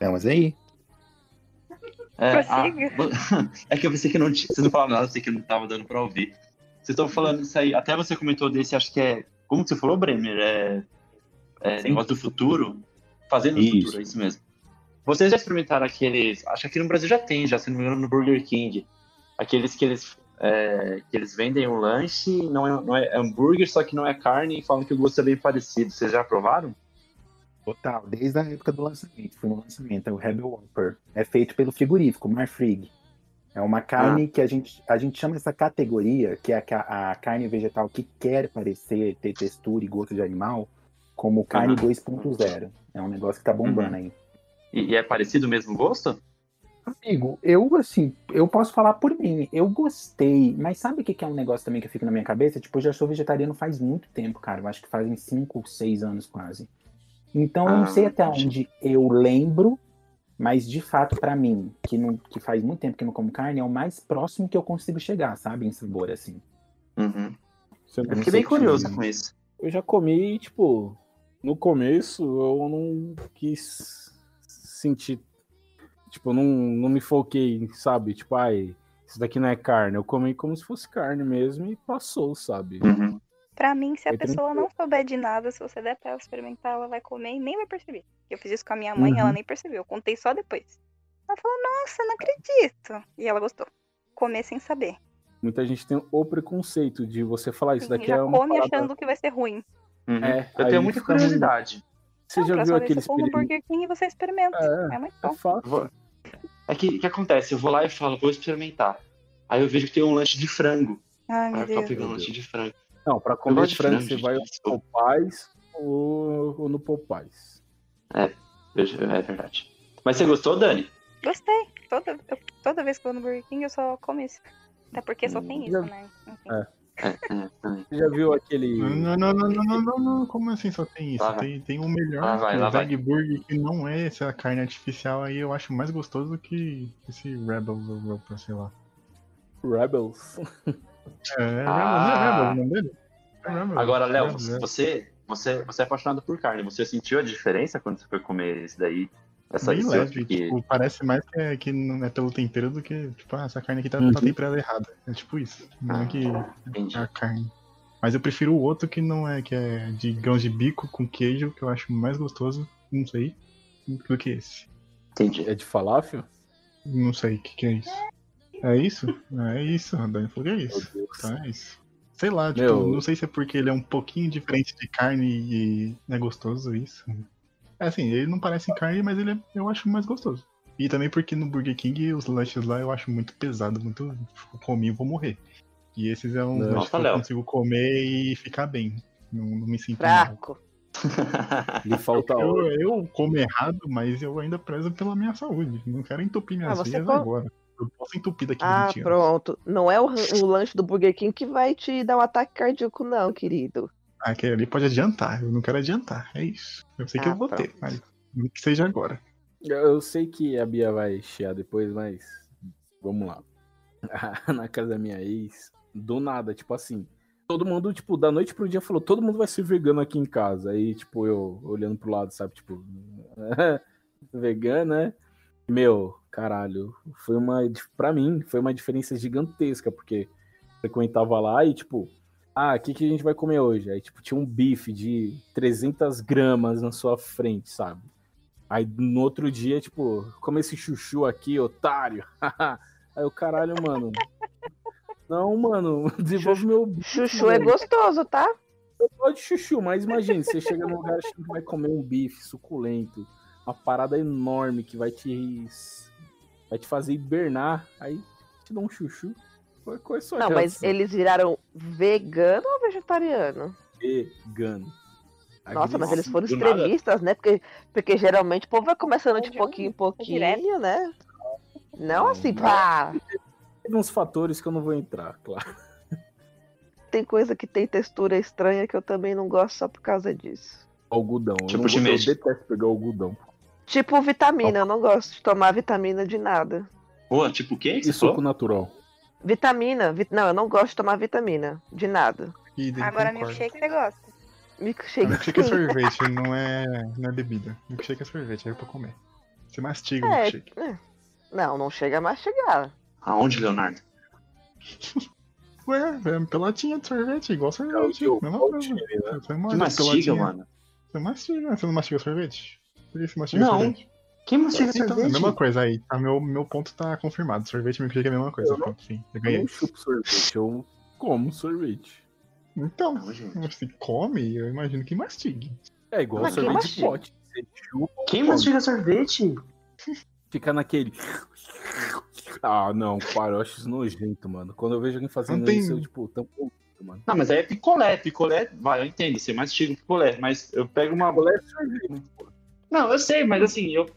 Vamos aí. É, a- é que eu pensei que não tinha. Vocês não falaram nada, eu pensei que não tava dando pra ouvir. Vocês estão falando isso aí, até você comentou desse, acho que é. Como que você falou, Bremer? É, é negócio do futuro? Fazendo o futuro, é isso mesmo. Vocês já experimentaram aqueles. Acho que aqui no Brasil já tem, já se não me engano, no Burger King. Aqueles que eles. é, que eles vendem um lanche, não é, não é hambúrguer, só que não é carne, e falam que o gosto é bem parecido. Vocês já provaram? Total, desde a época do lançamento. Foi no lançamento, é o Rebel Whopper. É feito pelo frigorífico, Marfrig. É uma carne que a gente, a gente chama essa categoria, que é a, a carne vegetal que quer parecer, ter textura e gosto de animal, como carne Aham. 2.0. É um negócio que tá bombando Uhum. aí. E, e é parecido o mesmo gosto? Amigo, eu assim, eu posso falar por mim, eu gostei, mas sabe o que que é um negócio também que fica na minha cabeça? Tipo, eu já sou vegetariano faz muito tempo, cara. Eu acho que fazem 5, 6 anos quase. Então, eu não Ah, sei até entendi. onde eu lembro Mas de fato, pra mim, que, não, que faz muito tempo que não como carne, é o mais próximo que eu consigo chegar, sabe? Em sabor, assim. Uhum. Eu fiquei bem curioso com isso. Eu já comi, tipo, no começo eu não quis sentir. Tipo, não, não me foquei, sabe? Tipo, ai, isso daqui não é carne. Eu comi como se fosse carne mesmo e passou, sabe? Uhum. Pra mim, se a Foi pessoa tranquilo. não souber de nada, se você der pra ela experimentar, ela vai comer e nem vai perceber. Eu fiz isso com a minha mãe e ela Uhum. nem percebeu. Eu contei só depois. Ela falou, nossa, não acredito. E ela gostou. Comer sem saber. Muita gente tem o preconceito de você falar isso Sim, daqui já é uma come parada- achando que vai ser ruim. Uhum. É, eu tenho muita curiosidade. Você Não, já viu aquele você for no experimento? Burger King e você experimenta. É, É muito é bom. fácil. Vou- É que o que acontece? Eu vou lá e falo, vou experimentar. Aí eu vejo que tem um lanche de frango. Ai, Aí meu Deus. pegando um lanche de frango. Não, pra comer frango, frango, você vai no desculpa. Popeyes ou, ou no Popeyes. Eu- É verdade. Mas você gostou, Dani? Gostei. Toda, eu- toda vez que eu vou no Burger King, eu só como isso. Até porque só tem isso, Já- né? Enfim. É. É, é, é. Você já viu aquele. Não, não, não, não, não, não, não. Como assim só tem isso? Tem, tem um melhor Lá vai, Burger que não é essa carne artificial aí, eu acho mais gostoso que esse Rebel, Rebel, sei lá. Rebels? É, é Ah. não é Rebel o nome dele? É Rebel. Agora, Léo, Rebel, é. você, você, você é apaixonado por carne. Você sentiu a diferença quando você foi comer esse daí? Essa Bem leve, que... tipo, parece mais que, é, que não é pelo tempero do que, tipo, ah, essa carne aqui tá, Uhum. tá temperada errada. É tipo isso. Não é que Entendi. é a carne. Mas eu prefiro o outro que não é, que é de grãos de bico com queijo, que eu acho mais gostoso, não sei, do que esse. Entendi. É de falafel? Não sei o que, que é isso. É isso? É isso, a Dani falou que é isso. Então é isso. Sei lá, tipo, Meu. não sei se é porque ele é um pouquinho diferente de carne e é gostoso isso. É assim, ele não parece carne, mas ele é, eu acho mais gostoso. E também porque no Burger King os lanches lá eu acho muito pesado, muito. Eu comi e vou morrer. E esses é um Não. lanche Nossa, que eu consigo comer e ficar bem. Não, não me sinto. Fraco. Lhe falta Eu, eu como errado, mas eu ainda prezo pela minha saúde. Não quero entupir minhas Ah, veias co- agora. Eu posso entupir daqui Ah, 20 anos. pronto. Não é o, o lanche do Burger King que vai te dar um ataque cardíaco, não, querido. Aquele ali pode adiantar. Eu não quero adiantar. É isso. Eu sei que Ah, eu vou ter, pronto. mas não que seja agora. Eu eu sei que a Bia vai chiar depois, mas vamos lá. Na casa da minha ex, do nada, tipo assim, todo mundo, tipo, da noite pro dia falou, todo mundo vai ser vegano aqui em casa. Aí, tipo, eu olhando pro lado, sabe, tipo, vegano, né? Meu, caralho, foi uma, pra mim, foi uma diferença gigantesca, porque frequentava lá e, tipo, ah, o que, que a gente vai comer hoje? Aí, tipo, tinha um bife de 300 gramas na sua frente, sabe? Aí no outro dia, tipo, come esse chuchu aqui, otário. Aí o caralho, mano. Não, mano, desenvolve meu bife. Chuchu é velho. gostoso, tá? Eu gosto de chuchu, mas imagine, você chega num lugar achando que vai comer um bife suculento, uma parada enorme que vai te vai te fazer hibernar, aí te dá um chuchu. Qual qual é a sua Não, mas eles viraram vegano ou vegetariano? Vegano. Nossa, mas eles foram extremistas, né? Porque, porque geralmente o povo vai começando de pouquinho em pouquinho, né? Não Não, assim, não. pá. Tem uns fatores que eu não vou entrar, claro. Tem coisa que tem textura estranha que eu também não gosto só por causa disso. Algodão. Eu, Tipo não gosto- eu detesto pegar algodão. Tipo vitamina, eu não gosto de tomar vitamina de nada. Pô, tipo o quê? que E suco falou? natural. Vitamina, vi- não, eu não gosto de tomar vitamina, de nada. Agora concordo. milkshake você gosta. Milkshake, Milkshake é sorvete, não é, não é bebida. Milkshake é sorvete, é pra comer. Você mastiga o É, milkshake. é. Não, não chega a mastigar. Aonde, Leonardo? Ué, é pelotinha de sorvete, igual sorvete. É o Mesma coisa. né? Você mastiga, pelotinha. mano. Você mastiga, você não mastiga sorvete? Por que você mastiga Não. sorvete? Quem mastiga Então, é a sorvete? mesma coisa aí. Tá, meu, meu ponto tá confirmado. Sorvete e milkshake é a mesma coisa. Eu não- sim, eu Eu ganhei. não chupo sorvete, eu como sorvete. Então, Não, se come, eu imagino que mastigue. É igual Mas sorvete de pote. Você chupa, Quem come. mastiga sorvete? Fica naquele. Ah, não, para, eu acho isso nojento, mano. Quando eu vejo alguém fazendo tem- isso, eu, tipo, tão mano. Não, mas aí é picolé. Picolé, vai, eu entendo. Você mastiga o picolé, mas eu pego uma. Picolé é sorvete. Não, eu sei, mas assim, eu.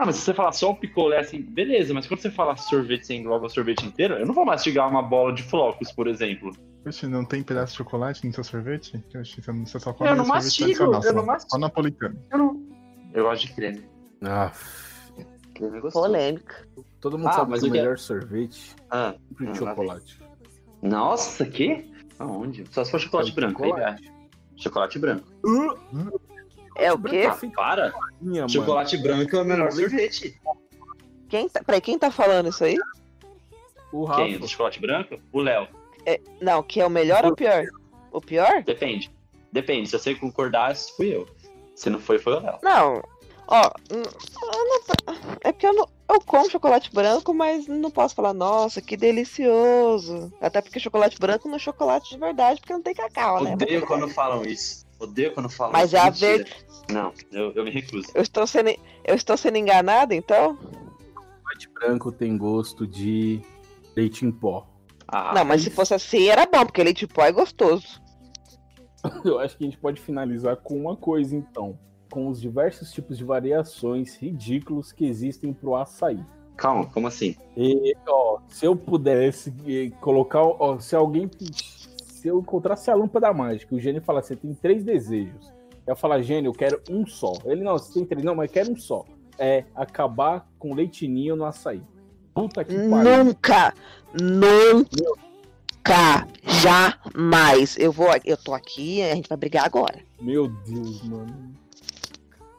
Ah, mas se você falar só um picolé assim, beleza, mas quando você fala sorvete, você engloba o sorvete inteiro, eu não vou mastigar uma bola de flocos, por exemplo. Oxe, não tem pedaço de chocolate no seu sorvete? Você não- você só come Eu não mastigo, eu não só- mastigo. Só napolitano. Eu não. Eu gosto de creme. Ah, mais gostoso. Polêmica. Todo mundo Ah, sabe mas que o o que é- melhor sorvete Ah, é de Ah, chocolate. nossa, que? Aonde? Só se for chocolate É branco, aí chocolate. é. Chocolate branco. É o quê? Branco assim, Para! Minha, mano. Chocolate branco é o melhor sorvete. Quem tá... Peraí, quem tá falando isso aí? O Rafa. Quem? Do chocolate branco? O Léo. Não, que é o melhor ou o pior? O pior? Depende. Depende. Se você concordar, fui eu. Se não foi, foi o Léo. Não. Ó, hum, não- é porque eu, não, eu como chocolate branco, mas não posso falar, nossa, que delicioso. Até porque chocolate branco não é chocolate de verdade, porque não tem cacau, né? Odeio quando falam isso. Odeio quando falam Mas é a Mentira. Não, eu, eu me recuso. Eu estou sendo, eu estou sendo enganada, então? chocolate branco tem gosto de leite em pó. Ah, não, mas se fosse assim era bom, porque leite em pó é gostoso. Eu acho que a gente pode finalizar com uma coisa, então. Com os diversos tipos de variações ridículos que existem pro açaí. Calma, como assim? E, ó, se eu pudesse eh, colocar, ó, se alguém, se eu encontrasse a lâmpada mágica, o gênio falasse, você tem três desejos. Eu falar, gênio, eu quero um só. Ele, não, você tem três, não, mas eu quero um só. É acabar com leitinho no açaí. Puta que pariu. Nunca, nunca, jamais. Eu vou, eu tô aqui, a gente vai brigar agora. Meu Deus, mano.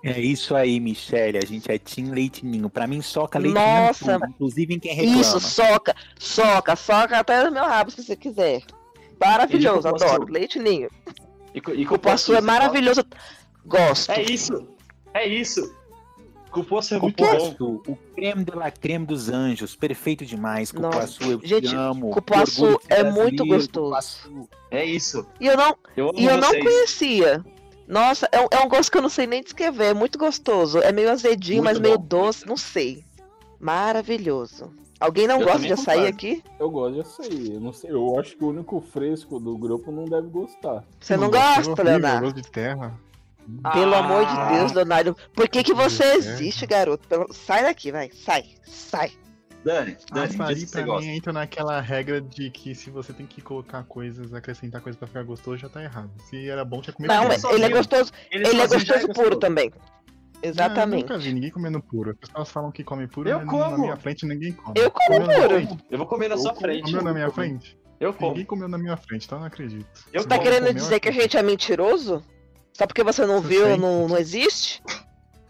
É isso aí, Michele. A gente é Team Leitinho. Pra mim, soca leite Nossa. tudo, inclusive em quem reclama. Isso, soca, soca, soca até no meu rabo se você quiser. Maravilhoso, adoro. Leite ninho. E, e Cupuaçu é maravilhoso. Gosto. É isso! É isso! Cupuaçu é muito bom. o creme de la creme dos anjos, perfeito demais. Nossa. Cupuaçu, eu Gente, te amo. cupuaçu é muito gostoso. Cupuaçu. É isso. E eu não, Eu e eu não conhecia. Nossa, é um, é um gosto que eu não sei nem descrever. É muito gostoso. É meio azedinho, Muito mas meio bom. doce. Não sei. Maravilhoso. Alguém não Eu gosta de açaí aqui? Eu gosto de açaí. Eu, não sei, eu acho que o único fresco do grupo não deve gostar. Você não, gosto, gosta, horrível, Leonardo? gosto de terra. Pelo amor de Ah. Deus, Leonardo. Por que, que você Deus, existe, garoto? Pelo- Sai daqui, vai. Sai. Sai. Dani, Dani, Açaí diz que pra você mim gosta. entra naquela regra de que se você tem que colocar coisas, acrescentar coisas pra ficar gostoso, já tá errado. Se era bom, tinha comido Não, ele é sozinho. gostoso. Ele, Ele é gostoso puro também. Não, Exatamente. eu nunca vi ninguém comendo puro. As pessoas falam que come puro, Eu mas como. na minha frente ninguém come. Eu como na puro. Eu vou comer na sua Eu frente. Comeu na minha frente? Eu como. Ninguém comeu na minha frente, então eu não acredito. Eu Se Tá você querendo dizer que a gente é mentiroso? Só porque você não Você viu, não, não existe?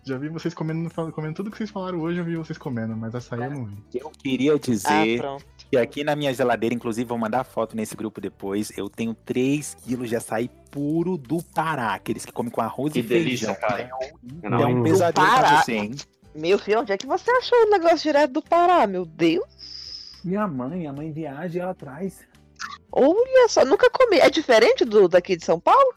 Já vi vocês comendo, comendo tudo que vocês falaram hoje, eu vi vocês comendo, mas açaí eu não vi. Eu queria Ah, dizer pronto. que aqui na minha geladeira, inclusive, vou mandar foto nesse grupo depois. Eu tenho 3 quilos de açaí puro do Pará, aqueles que comem com arroz Que e delícia, feijão. cara. É Não, um Do pesadelo pra você, hein? Meu filho, onde é que você achou o negócio direto do Pará, meu Deus? Minha mãe, a mãe viaja e ela traz. Olha só, nunca comi. É diferente do daqui de São Paulo?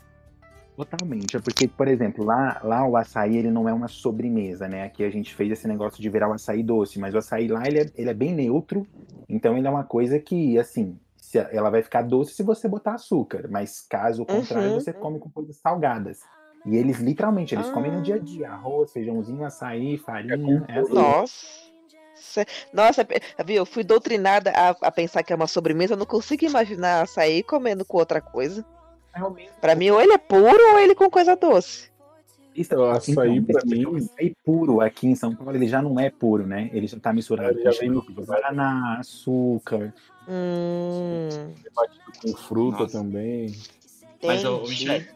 Totalmente, é porque, por exemplo, lá, lá o açaí ele não é uma sobremesa, né? Aqui a gente fez esse negócio de virar o açaí doce, mas o açaí lá ele é, ele é bem neutro, então ele é uma coisa que, assim, se- ela vai ficar doce se você botar açúcar, mas caso contrário, Uhum. você come com coisas salgadas. E eles literalmente, eles comem no dia a Ah. dia, arroz, feijãozinho, açaí, farinha, é assim. Nossa. Nossa, viu? Eu fui doutrinada a, a pensar que é uma sobremesa. Eu não consigo imaginar açaí comendo com outra coisa. Realmente. Pra mim, ou ele é puro ou ele com coisa doce. Isso, O açaí, então, pra mim- O açaí puro aqui em São Paulo, ele já não é puro, né? Ele já tá misturado Ele já com vem no- xarope de guaraná, açúcar. Hum, Batido com fruta Nossa. também. Mas, ô. Michele,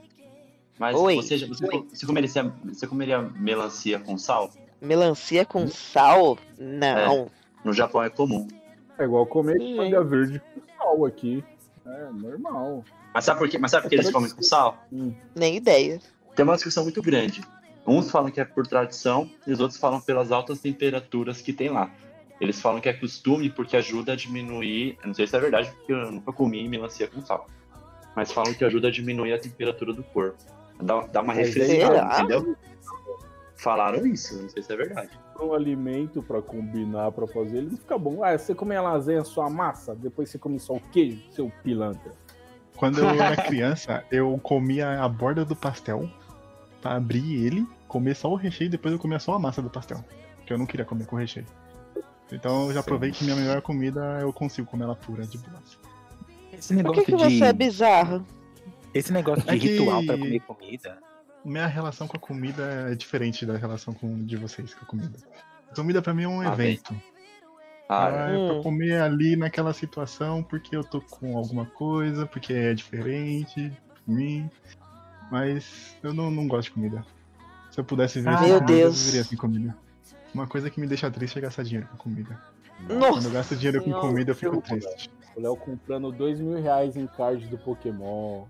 mas Oi. você, você, você, comeria, você comeria melancia com sal? Melancia com sal? Não. No Japão é comum. É igual comer manga verde com sal aqui. É normal. Mas sabe por quê? Mas sabe por que eles comem com sal? Hum. Nem ideia. Tem uma discussão muito grande. Uns falam que é por tradição e os outros falam pelas altas temperaturas que tem lá. Eles falam que é costume porque ajuda a diminuir. Eu não sei se é verdade, porque eu nunca comi melancia com sal. Mas falam que ajuda a diminuir a temperatura do corpo. Dá, dá uma Mas refrescada, entendeu? Falaram isso, não sei se é verdade. Um alimento pra combinar, pra fazer, ele não fica bom. Ah, você come a lasanha só a massa, depois você come só o queijo, seu pilantra. Quando eu era criança, eu comia a borda do pastel pra abrir ele, comer só o recheio e depois eu comia só a massa do pastel. Porque eu não queria comer com recheio. Então eu já provei que minha melhor comida eu consigo comer ela pura, de boa. Esse Por negócio que, que de, você é bizarro? esse negócio de É que- ritual pra comer comida. Minha relação com a comida é diferente da relação com, de vocês com a comida. Comida pra mim é um Ah, bem. Ah, Ah, é Hum. pra comer ali naquela situação porque eu tô com alguma coisa, porque é diferente de mim. Mas eu não, não gosto de comida. Se eu pudesse ver Ah, sem meu comida, Deus. eu viveria sem comida. Uma coisa que me deixa triste é gastar dinheiro com comida. Quando Nossa eu gasto dinheiro com Senhora. comida, eu fico Eu- triste. O Léo comprando dois mil reais em card do Pokémon.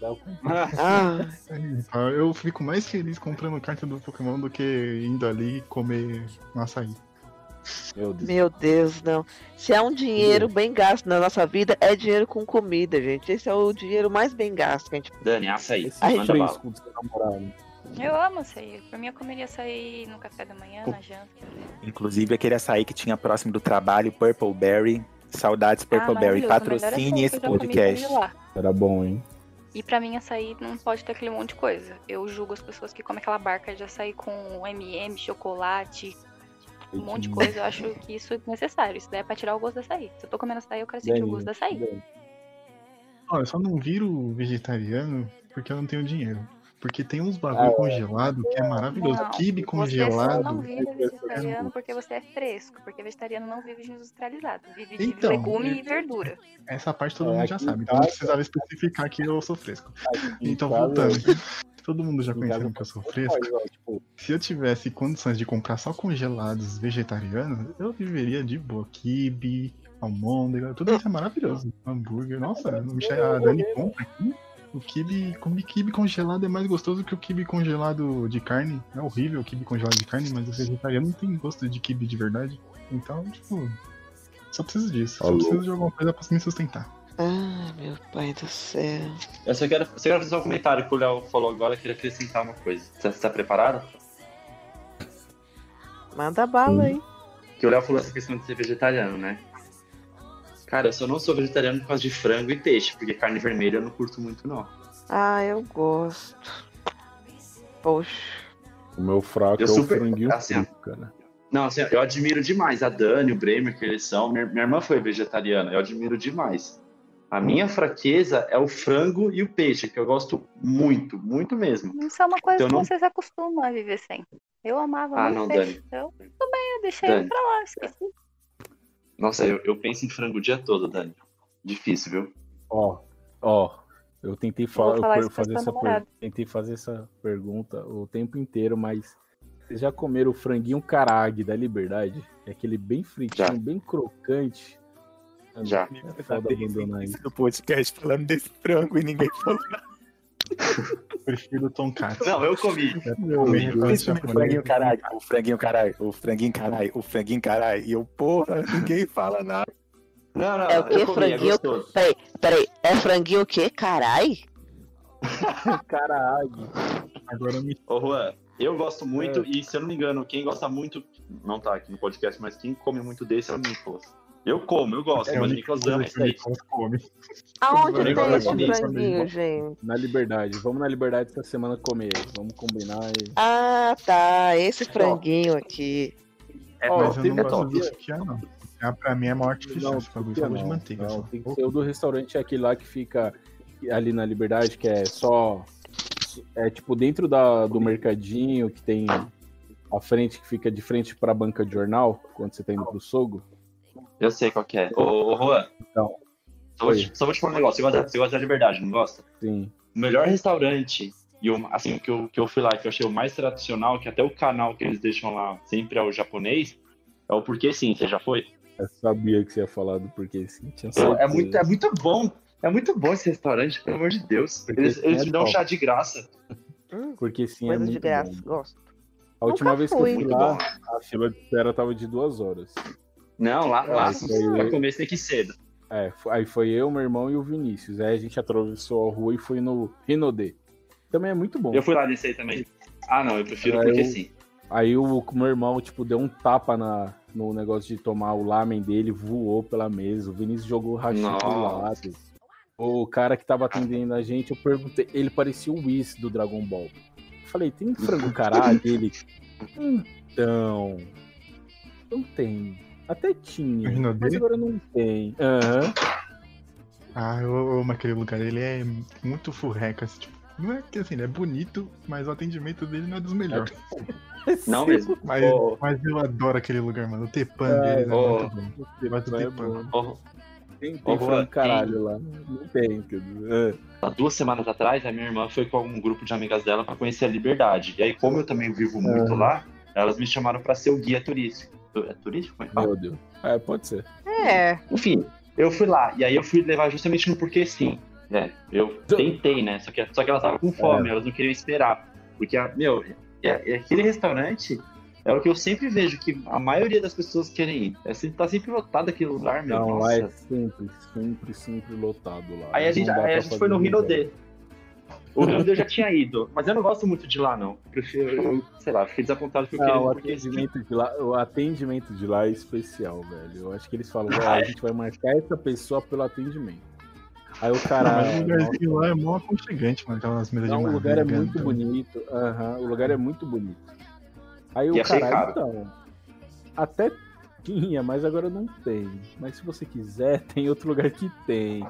Léo comprando Ah, Ah, Eu fico mais feliz comprando carta do Pokémon do que indo ali comer um açaí. Meu Deus. meu Deus, não. Se é um dinheiro bem gasto na nossa vida, é dinheiro com comida, gente. Esse é o dinheiro mais bem gasto que a gente. Dani, açaí. Esse fresco do seu namorado. Eu amo açaí. Por mim, eu comeria açaí no café da manhã, na janta. Inclusive aquele açaí que tinha próximo do trabalho, Purple Berry. Saudades Purple ah, Berry. Patrocine esse podcast. Era bom, hein? E pra mim, açaí não pode ter aquele monte de coisa. Eu julgo as pessoas que comem aquela barca de açaí com M&M, chocolate, um monte de coisa. Eu acho que isso é necessário. Isso daí é pra tirar o gosto do açaí. Se eu tô comendo açaí, eu quero sentir o Dani, gosto do açaí. Ó, eu só não viro vegetariano porque eu não tenho dinheiro. Porque tem uns bagulho congelado que é maravilhoso. Não, Kibe Você congelado. só não vive vegetariano porque você é fresco. Porque vegetariano não vive de industrializado. Vive de Então, legume eu- e verdura. Essa parte todo É, mundo já sabe. Então não precisava especificar que eu sou fresco. Então, voltando. Todo mundo já conhecendo que eu sou fresco. Tipo, Se eu tivesse condições de comprar só congelados vegetarianos, eu viveria de boa. Kibe, almôndega, tudo isso é maravilhoso. Hambúrguer, nossa, não me chega- a Dani compra aqui. O kibe, comer kibe congelado é mais gostoso que o kibe congelado de carne. É horrível o kibe congelado de carne, mas o vegetariano não tem gosto de kibe de verdade. Então, tipo, só preciso disso. Só Alô? preciso de alguma coisa pra me sustentar. Ai, meu pai do céu. Eu só quero, só quero fazer um comentário que o Léo falou agora, eu queria acrescentar uma coisa. Você tá preparado? Manda bala aí. Que o Léo falou essa questão de ser vegetariano, né? Cara, eu só não sou vegetariano por causa de frango e peixe, porque carne vermelha eu não curto muito, não. Ah, eu gosto. Poxa. o meu fraco Eu é super- o franguinho assim, frito, cara. Não, assim, eu admiro demais a Dani, o Bremer, que eles são. Minha, minha irmã foi vegetariana, eu admiro demais. A minha fraqueza é o frango e o peixe, que eu gosto muito, muito mesmo. Isso é uma coisa Então que não- vocês acostumam a viver sem. Eu amava Ah, muito não, peixe. Dani. Eu, tudo bem, eu deixei Dani. ele pra lá, esqueci. Nossa, eu, eu penso em frango o dia todo, Dani. Difícil, viu? Ó, ó, eu tentei vou fa- falar eu fazer essa per- tentei fazer essa pergunta o tempo inteiro, mas vocês já comeram o franguinho carag da Liberdade? É aquele bem fritinho, Já. bem crocante. Já. É foda abandonar isso. no podcast falando desse frango e ninguém falou. Prefiro tonkatsu. Não, eu comi. É o japonês, franguinho caralho, o franguinho caralho, o franguinho caralho, o franguinho caralho. E eu, porra, ninguém fala nada. Não, não, É o eu quê? comi, Franguinho? é. Peraí, peraí. É franguinho o quê? Carai? Carag. Agora me Ô, Juan, eu gosto muito, É. e se eu não me engano, quem gosta muito, não tá aqui no podcast, mas quem come muito desse é o Nicolas. Eu como, eu gosto, É, mas Nicolas ama isso aí. Nicolas come. Aonde Eu tem esse disso, franguinho, gente? Na Liberdade. Vamos na Liberdade essa semana comer. Vamos combinar e... Ah, tá. Esse franguinho aqui. É Ó, Mas eu não que gosto do sutiã, não. Sutiã pra mim é maior artificial. Não, sutiã só de não, manteiga. não, tem que ser o do restaurante, é aquele lá que fica ali na Liberdade, que é só. É tipo dentro da, do mercadinho, que tem a frente que fica de frente pra banca de jornal, quando você tá indo pro Sogo. Eu sei qual que é. Ô, ô Juan, Então, só vou, te, só vou te falar um negócio. Você gosta, você gosta da liberdade, não gosta? sim. O melhor restaurante, e o, assim, que eu, que eu fui lá, que eu achei o mais tradicional, que até o canal que eles deixam lá sempre é o japonês, é o Porquê Sim, você já foi? Eu sabia que você ia falar do porquê sim. Tinha É muito, é muito bom. É muito bom esse restaurante, pelo amor de Deus. Eles, eles é me dão top. chá de graça. Hum, Porque sim é muito de graça. bom. Gosto. A última Nunca vez que eu fui lá, bom. a fila de espera tava de duas horas. Não, lá, lá aí- pra comer você tem que ir cedo. É, aí foi eu, meu irmão e o Vinícius. Aí a gente atravessou a rua e foi no Rinodê. Também é muito bom. Eu fui lá nesse aí também. Ah, não, eu prefiro Ah, porque eu- sim. Aí o meu irmão, tipo, deu um tapa na, no negócio de tomar o lamen dele, voou pela mesa. O Vinícius jogou rachi pro lado. O cara que tava atendendo a gente, eu perguntei, ele parecia o Whis do Dragon Ball. Eu falei, tem frango caralho? Ele, então, não tem. Até tinha, mas agora não tem. Aham. Ah, eu amo aquele lugar. Ele é muito furreca. assim, Tipo, Não é que assim, ele é bonito, mas o atendimento dele não é dos melhores. Não mesmo. Mas, Ô, mas eu adoro aquele lugar, mano. O Tepan É, deles é ô, muito bom. Eu gosto do É Tepan. bom. ô, Tem, Ô, tem Juan, frango caralho lá. Não tem, quer dizer. há duas semanas atrás, a minha irmã foi com um grupo de amigas dela pra conhecer a Liberdade. E aí, como eu também vivo muito lá, elas me chamaram pra ser o guia turístico. É turístico? Como é que É, fala? meu Deus. É, pode ser. É, Enfim, eu fui lá. E aí eu fui levar justamente no porque sim. né? Eu tentei, né? Só que, só que elas estavam com fome, elas não queriam esperar. Porque, a- meu, é, é aquele restaurante é o que eu sempre vejo que a maioria das pessoas querem ir. É, sempre- tá sempre lotado aquele lugar, meu. Não, nossa. é sempre, sempre, sempre lotado lá. Aí a gente, aí a gente foi no Rinodê. O Rinodê eu já tinha ido, mas eu não gosto muito de lá, não. Prefiro, eu, sei lá, fiquei desapontado porque queria o porque atendimento, de lá, o atendimento de lá é especial, velho. Eu acho que eles falam, ó, Ah, a é? gente vai marcar essa pessoa pelo atendimento. Aí o cara. o lugarzinho lá é mó aconchegante, mano. Aquelas mesas Não, de o lugar é muito grandão. bonito. aham, o lugar é muito bonito. Aí E o achei cara, então. Até tinha, mas agora não tem. Mas se você quiser, tem outro lugar que tem.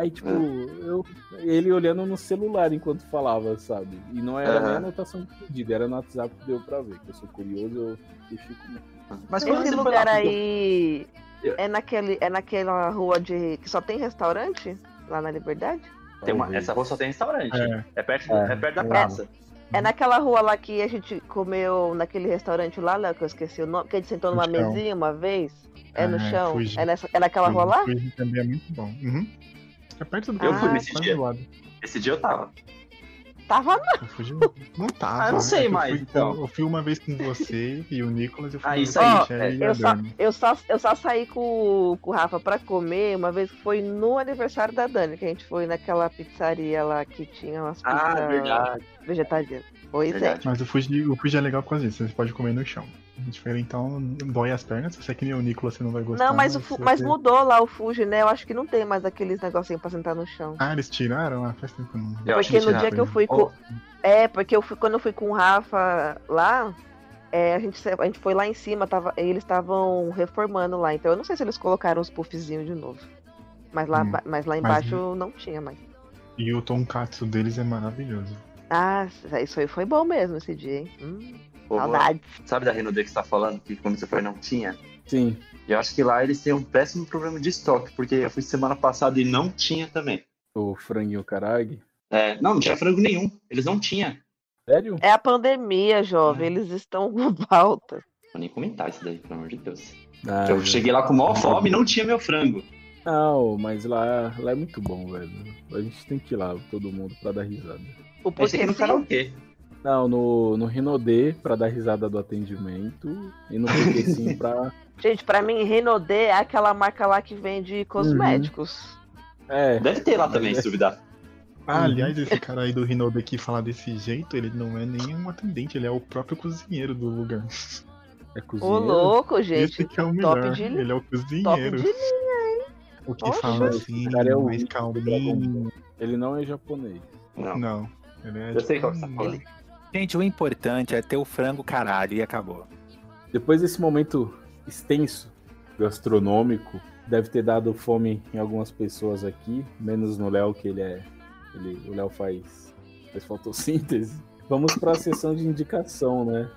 Aí, tipo, eu, ele olhando no celular enquanto falava, sabe? E não era nem Aham. a anotação de pedido, era no WhatsApp que deu pra ver. Que eu sou curioso, eu deixei comigo. Mas esse lugar lá, aí Eu- é, naquele, é naquela rua de que só tem restaurante? Lá na Liberdade? tem uma, essa rua só tem restaurante. É. É, perto, É, é perto da é. praça. É naquela rua lá que a gente comeu naquele restaurante lá, Léo, que eu esqueci o nome, que a gente sentou numa mesinha uma vez. É no É, chão? É, nessa, é naquela rua lá? Fuji também é muito bom. Uhum. É perto do Eu fui nesse dia. do lado. Esse dia eu tava. Tava não. O Fuji não tava. Ah, eu não sei É que eu mais, fui- então. Eu fui uma vez com você e o Nicolas. Eu fui Ah, isso aí, é. a Eu só, eu, só, eu só saí com, com o Rafa pra comer uma vez que foi no aniversário da Dani, que a gente foi naquela pizzaria lá que tinha umas pizzas Ah, verdade. vegetarianas. Pois Verdade. Mas o Fuji, o Fuji é legal por causa disso. Você pode comer no chão. Diferentão, dói as pernas. Se você é que nem o Nicolas, você não vai gostar. Não, mas, o, mas mudou lá o Fuji, né? Eu acho que não tem mais aqueles negocinhos pra sentar no chão. Ah, eles tiraram? Ah, faz tempo não. Eu Porque que no dia que eu fui Oh, com. É, porque eu fui, quando eu fui com o Rafa lá, é, a, gente, a gente foi lá em cima, tava, eles estavam reformando lá. Então eu não sei se eles colocaram os puffzinhos de novo. Mas lá, Hum, mas lá mas- embaixo não tinha mais. E o tonkatsu deles é maravilhoso. Ah, isso aí foi bom mesmo esse dia, hein? Hum, saudades. Sabe da Renaudet que você tá falando? Que quando você foi não tinha? Sim. Eu acho que lá eles têm um péssimo problema de estoque, porque eu fui semana passada e não tinha também. O franguinho carag. É, não, não tinha frango nenhum. Eles não tinham. Sério? É a pandemia, jovem. Eles estão com falta. Vou nem comentar isso daí, pelo amor de Deus. Ah, eu cheguei lá com maior fome e não tinha meu frango. Não, mas lá, lá é muito bom, velho. A gente tem que ir lá, todo mundo, pra dar risada. O aqui porquê no karaokê. Não, no, no Rinodê, pra dar risada do atendimento. E no Sim, pra. Gente, pra mim, Renaudet é aquela marca lá que vende cosméticos. É, Deve ter lá também, se duvidar. Ah, Uhum. aliás, esse cara aí do Rinaldo aqui falar desse jeito, ele não é nem um atendente, ele é o próprio cozinheiro do lugar. é Ô, cozinheiro. louco, gente. Esse que é o top melhor. de Ele é o Top cozinheiro. de linha. O que Oxe. fala assim, cara é o mais calminho. Ele não é japonês. Não. Não. Ele é Eu sei tipo qual que você tá falando. Gente, o importante é ter o frango caralho e acabou. Depois desse momento extenso, gastronômico, deve ter dado fome em algumas pessoas aqui, menos no Léo, que ele é. Ele, o Léo faz, faz fotossíntese. Vamos para a sessão de indicação, né?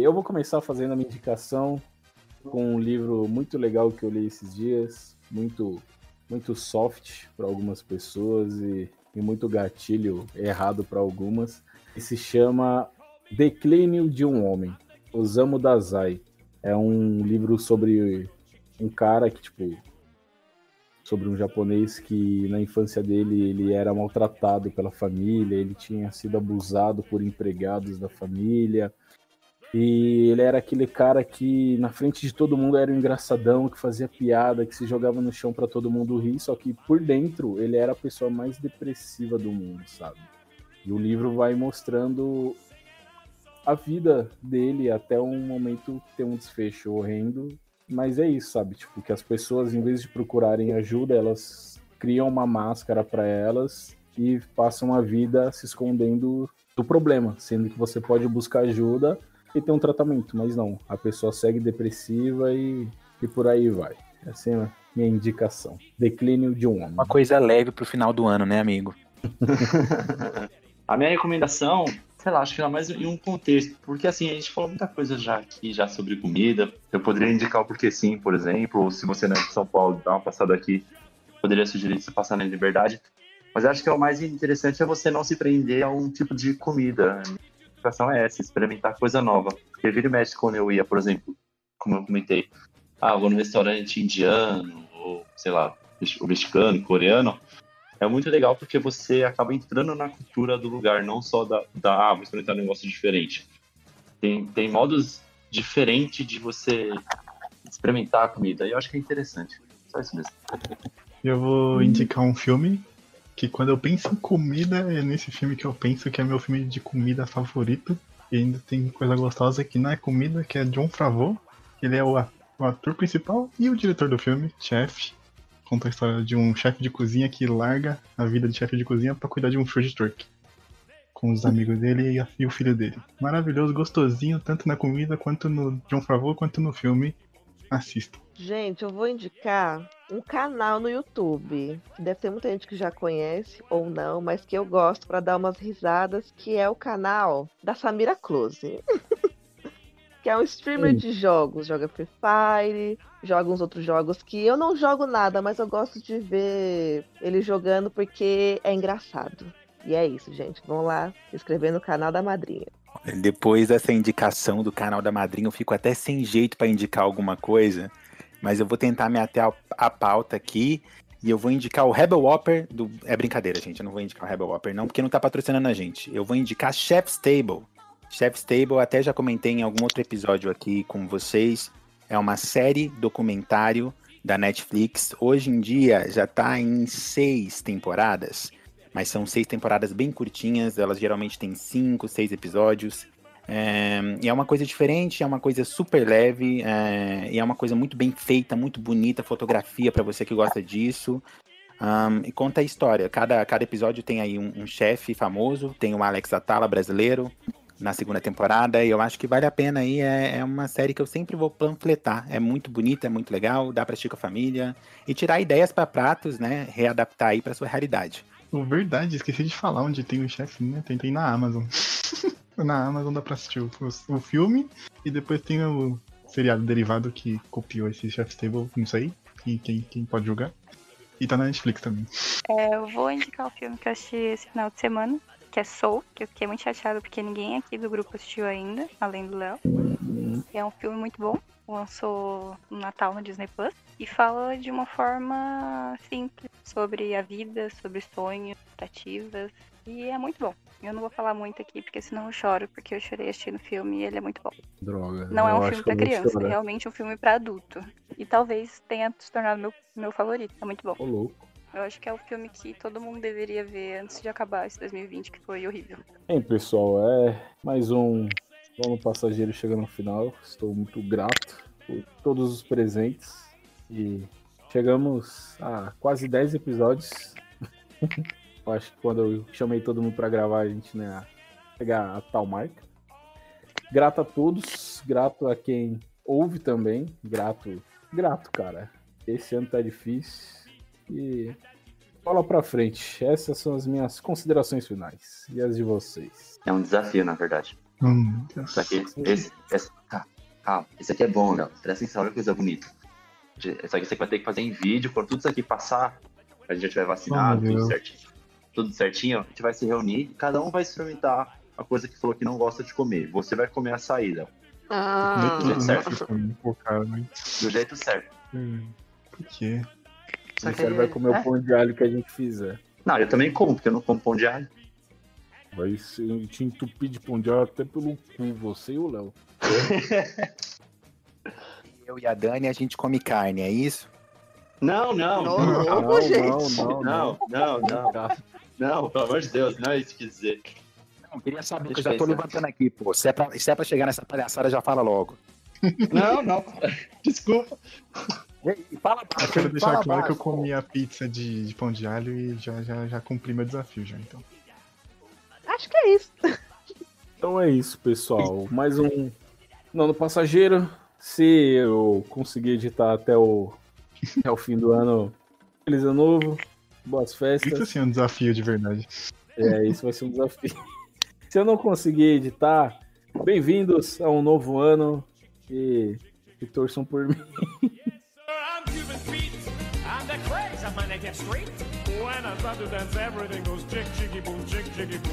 E eu vou começar fazendo a minha indicação com um livro muito legal que eu li esses dias, muito muito soft para algumas pessoas e, e muito gatilho errado para algumas, que se chama Declínio de um Homem, Osamu Dazai. É um livro sobre um cara que, tipo, sobre um japonês que na infância dele ele era maltratado pela família, ele tinha sido abusado por empregados da família, e ele era aquele cara que, na frente de todo mundo, era um engraçadão, que fazia piada, que se jogava no chão para todo mundo rir, só que por dentro ele era a pessoa mais depressiva do mundo, sabe? E o livro vai mostrando a vida dele até um momento tem um desfecho horrendo. Mas é isso, sabe? Tipo, que as pessoas, em vez de procurarem ajuda, elas criam uma máscara para elas e passam a vida se escondendo do problema, sendo que você pode buscar ajuda e ter um tratamento, mas não. A pessoa segue depressiva e, e por aí vai. Essa é a minha indicação. Declínio de um homem. Uma coisa leve pro final do ano, né, amigo? A minha recomendação, sei lá, acho que era mais em um contexto, porque assim, a gente falou muita coisa já aqui, já sobre comida. Eu poderia indicar o Porque Sim, por exemplo, ou se você não é de São Paulo, dá uma passada aqui, poderia sugerir você passar na Liberdade. Mas acho que é o mais interessante é você não se prender a um tipo de comida. Indicação é essa, experimentar coisa nova. Porque vira e mexe quando eu ia, por exemplo, como eu comentei, ah, eu vou no restaurante indiano, ou sei lá, o mexicano, coreano, é muito legal porque você acaba entrando na cultura do lugar, não só da, da ah, vou experimentar um negócio diferente. Tem, tem modos diferentes de você experimentar a comida, e eu acho que é interessante. Só isso mesmo. Eu vou indicar um filme que quando eu penso em comida, é nesse filme que eu penso que é meu filme de comida favorito. E ainda tem coisa gostosa que não é comida, que é John Favreau. Ele é o, ator principal e o diretor do filme, chefe. Conta a história de um chefe de cozinha que larga a vida de chefe de cozinha pra cuidar de um food truck. Com os amigos dele e, a- e o filho dele. Maravilhoso, gostosinho, tanto na comida quanto no John Favreau quanto no filme. Assista. Gente, eu vou indicar um canal no YouTube, que deve ter muita gente que já conhece ou não, mas que eu gosto pra dar umas risadas, que é o canal da Samira Close. que é um streamer Hum. de jogos, joga Free Fire, joga uns outros jogos que eu não jogo nada, mas eu gosto de ver ele jogando porque é engraçado. E é isso, gente. Vão lá se inscrever no canal da madrinha. Depois dessa indicação do canal da madrinha, eu fico até sem jeito pra indicar alguma coisa, mas eu vou tentar me ao- à pauta aqui e eu vou indicar o Rebel Whopper do. É brincadeira, gente. Eu não vou indicar o Rebel Whopper, não, porque não tá patrocinando a gente. Eu vou indicar Chef's Table. Chef's Table, até já comentei em algum outro episódio aqui com vocês. É uma série documentário da Netflix. Hoje em dia já tá em seis temporadas mas são seis temporadas bem curtinhas, elas geralmente têm cinco, seis episódios. É, e é uma coisa diferente, é uma coisa super leve, é, e é uma coisa muito bem feita, muito bonita, fotografia para você que gosta disso. Ahn, e conta a história. Cada, cada episódio tem aí um, um chefe famoso, tem o Alex Atala brasileiro na segunda temporada, e eu acho que vale a pena aí. É, é uma série que eu sempre vou panfletar. É muito bonita, é muito legal, dá pra assistir com a família e tirar ideias para pratos, né? Readaptar aí pra sua realidade. Oh, verdade, esqueci de falar onde tem o chefe, né? Tem, tem na Amazon. na Amazon dá pra assistir o, o filme e depois tem o seriado derivado que copiou esse Chef's Table, não sei quem, quem, quem pode jogar. E tá na Netflix também. É, eu vou indicar o filme que eu assisti esse final de semana, que é Soul, que eu fiquei muito chateada porque ninguém aqui do grupo assistiu ainda, além do Léo. É um filme muito bom, lançou no Natal no Disney Plus e fala de uma forma simples sobre a vida, sobre sonhos, expectativas, e é muito bom. Eu não vou falar muito aqui porque senão eu choro, porque eu chorei assistindo o filme e ele é muito bom. Droga. Não é um filme pra criança, é realmente um filme pra adulto. E talvez tenha se tornado meu, meu favorito, é muito bom. Ô, louco. Eu acho que é o filme que todo mundo deveria ver antes de acabar esse 2020, que foi horrível. Bem, pessoal, é mais um Vamos Passageiro chegando no final. Estou muito grato por todos os presentes. E chegamos a quase 10 episódios. eu acho que quando eu chamei todo mundo para gravar, a gente né, pegar a tal marca. Grato a todos, grato a quem ouve também. Grato, grato, cara. Esse ano tá difícil. E bola pra frente. Essas são as minhas considerações finais. E as de vocês? É um desafio, na verdade. Hum, Deus. Isso aqui, esse, esse, tá, calma, esse aqui é bom, Léo. Presta atenção, olha que coisa bonita. Isso aqui você vai ter que fazer em vídeo, quando tudo isso aqui passar, a gente já tiver vacinado, Oh, tudo certinho. Tudo certinho, a gente vai se reunir, cada um vai experimentar a coisa que falou que não gosta de comer. Você vai comer a saída, Ah, Do jeito certo. Do jeito certo. hum, Por quê? O Marcelo vai comer o pão de alho que a gente fizer. Não, eu também como, porque eu não como pão de alho. Vai se te entupir de pão de alho até pelo cu, você e o Léo. Eu e a Dani, a gente come carne, é isso? Não, não, Não, não, não, não, gente. não, não, não, não, não, pelo amor de Deus, não é isso que dizer. Não, queria saber, que eu já tô levantando aqui, pô. Se é, pra, se é pra chegar nessa palhaçada, já fala logo. Não, não, desculpa. E fala Eu quero deixar fala claro que eu baixo. comi a pizza de, de pão de alho e já, já, já cumpri meu desafio já, então. acho que é isso. Então Então é isso, pessoal. Mais um Nono Passageiro. Se eu conseguir editar até o, até o fim do ano, feliz ano novo, boas Isso festas. assim é um desafio de verdade. É, isso vai ser um desafio. Se eu não conseguir editar, bem-vindos a um novo ano e, e torçam por mim. I'm Cuban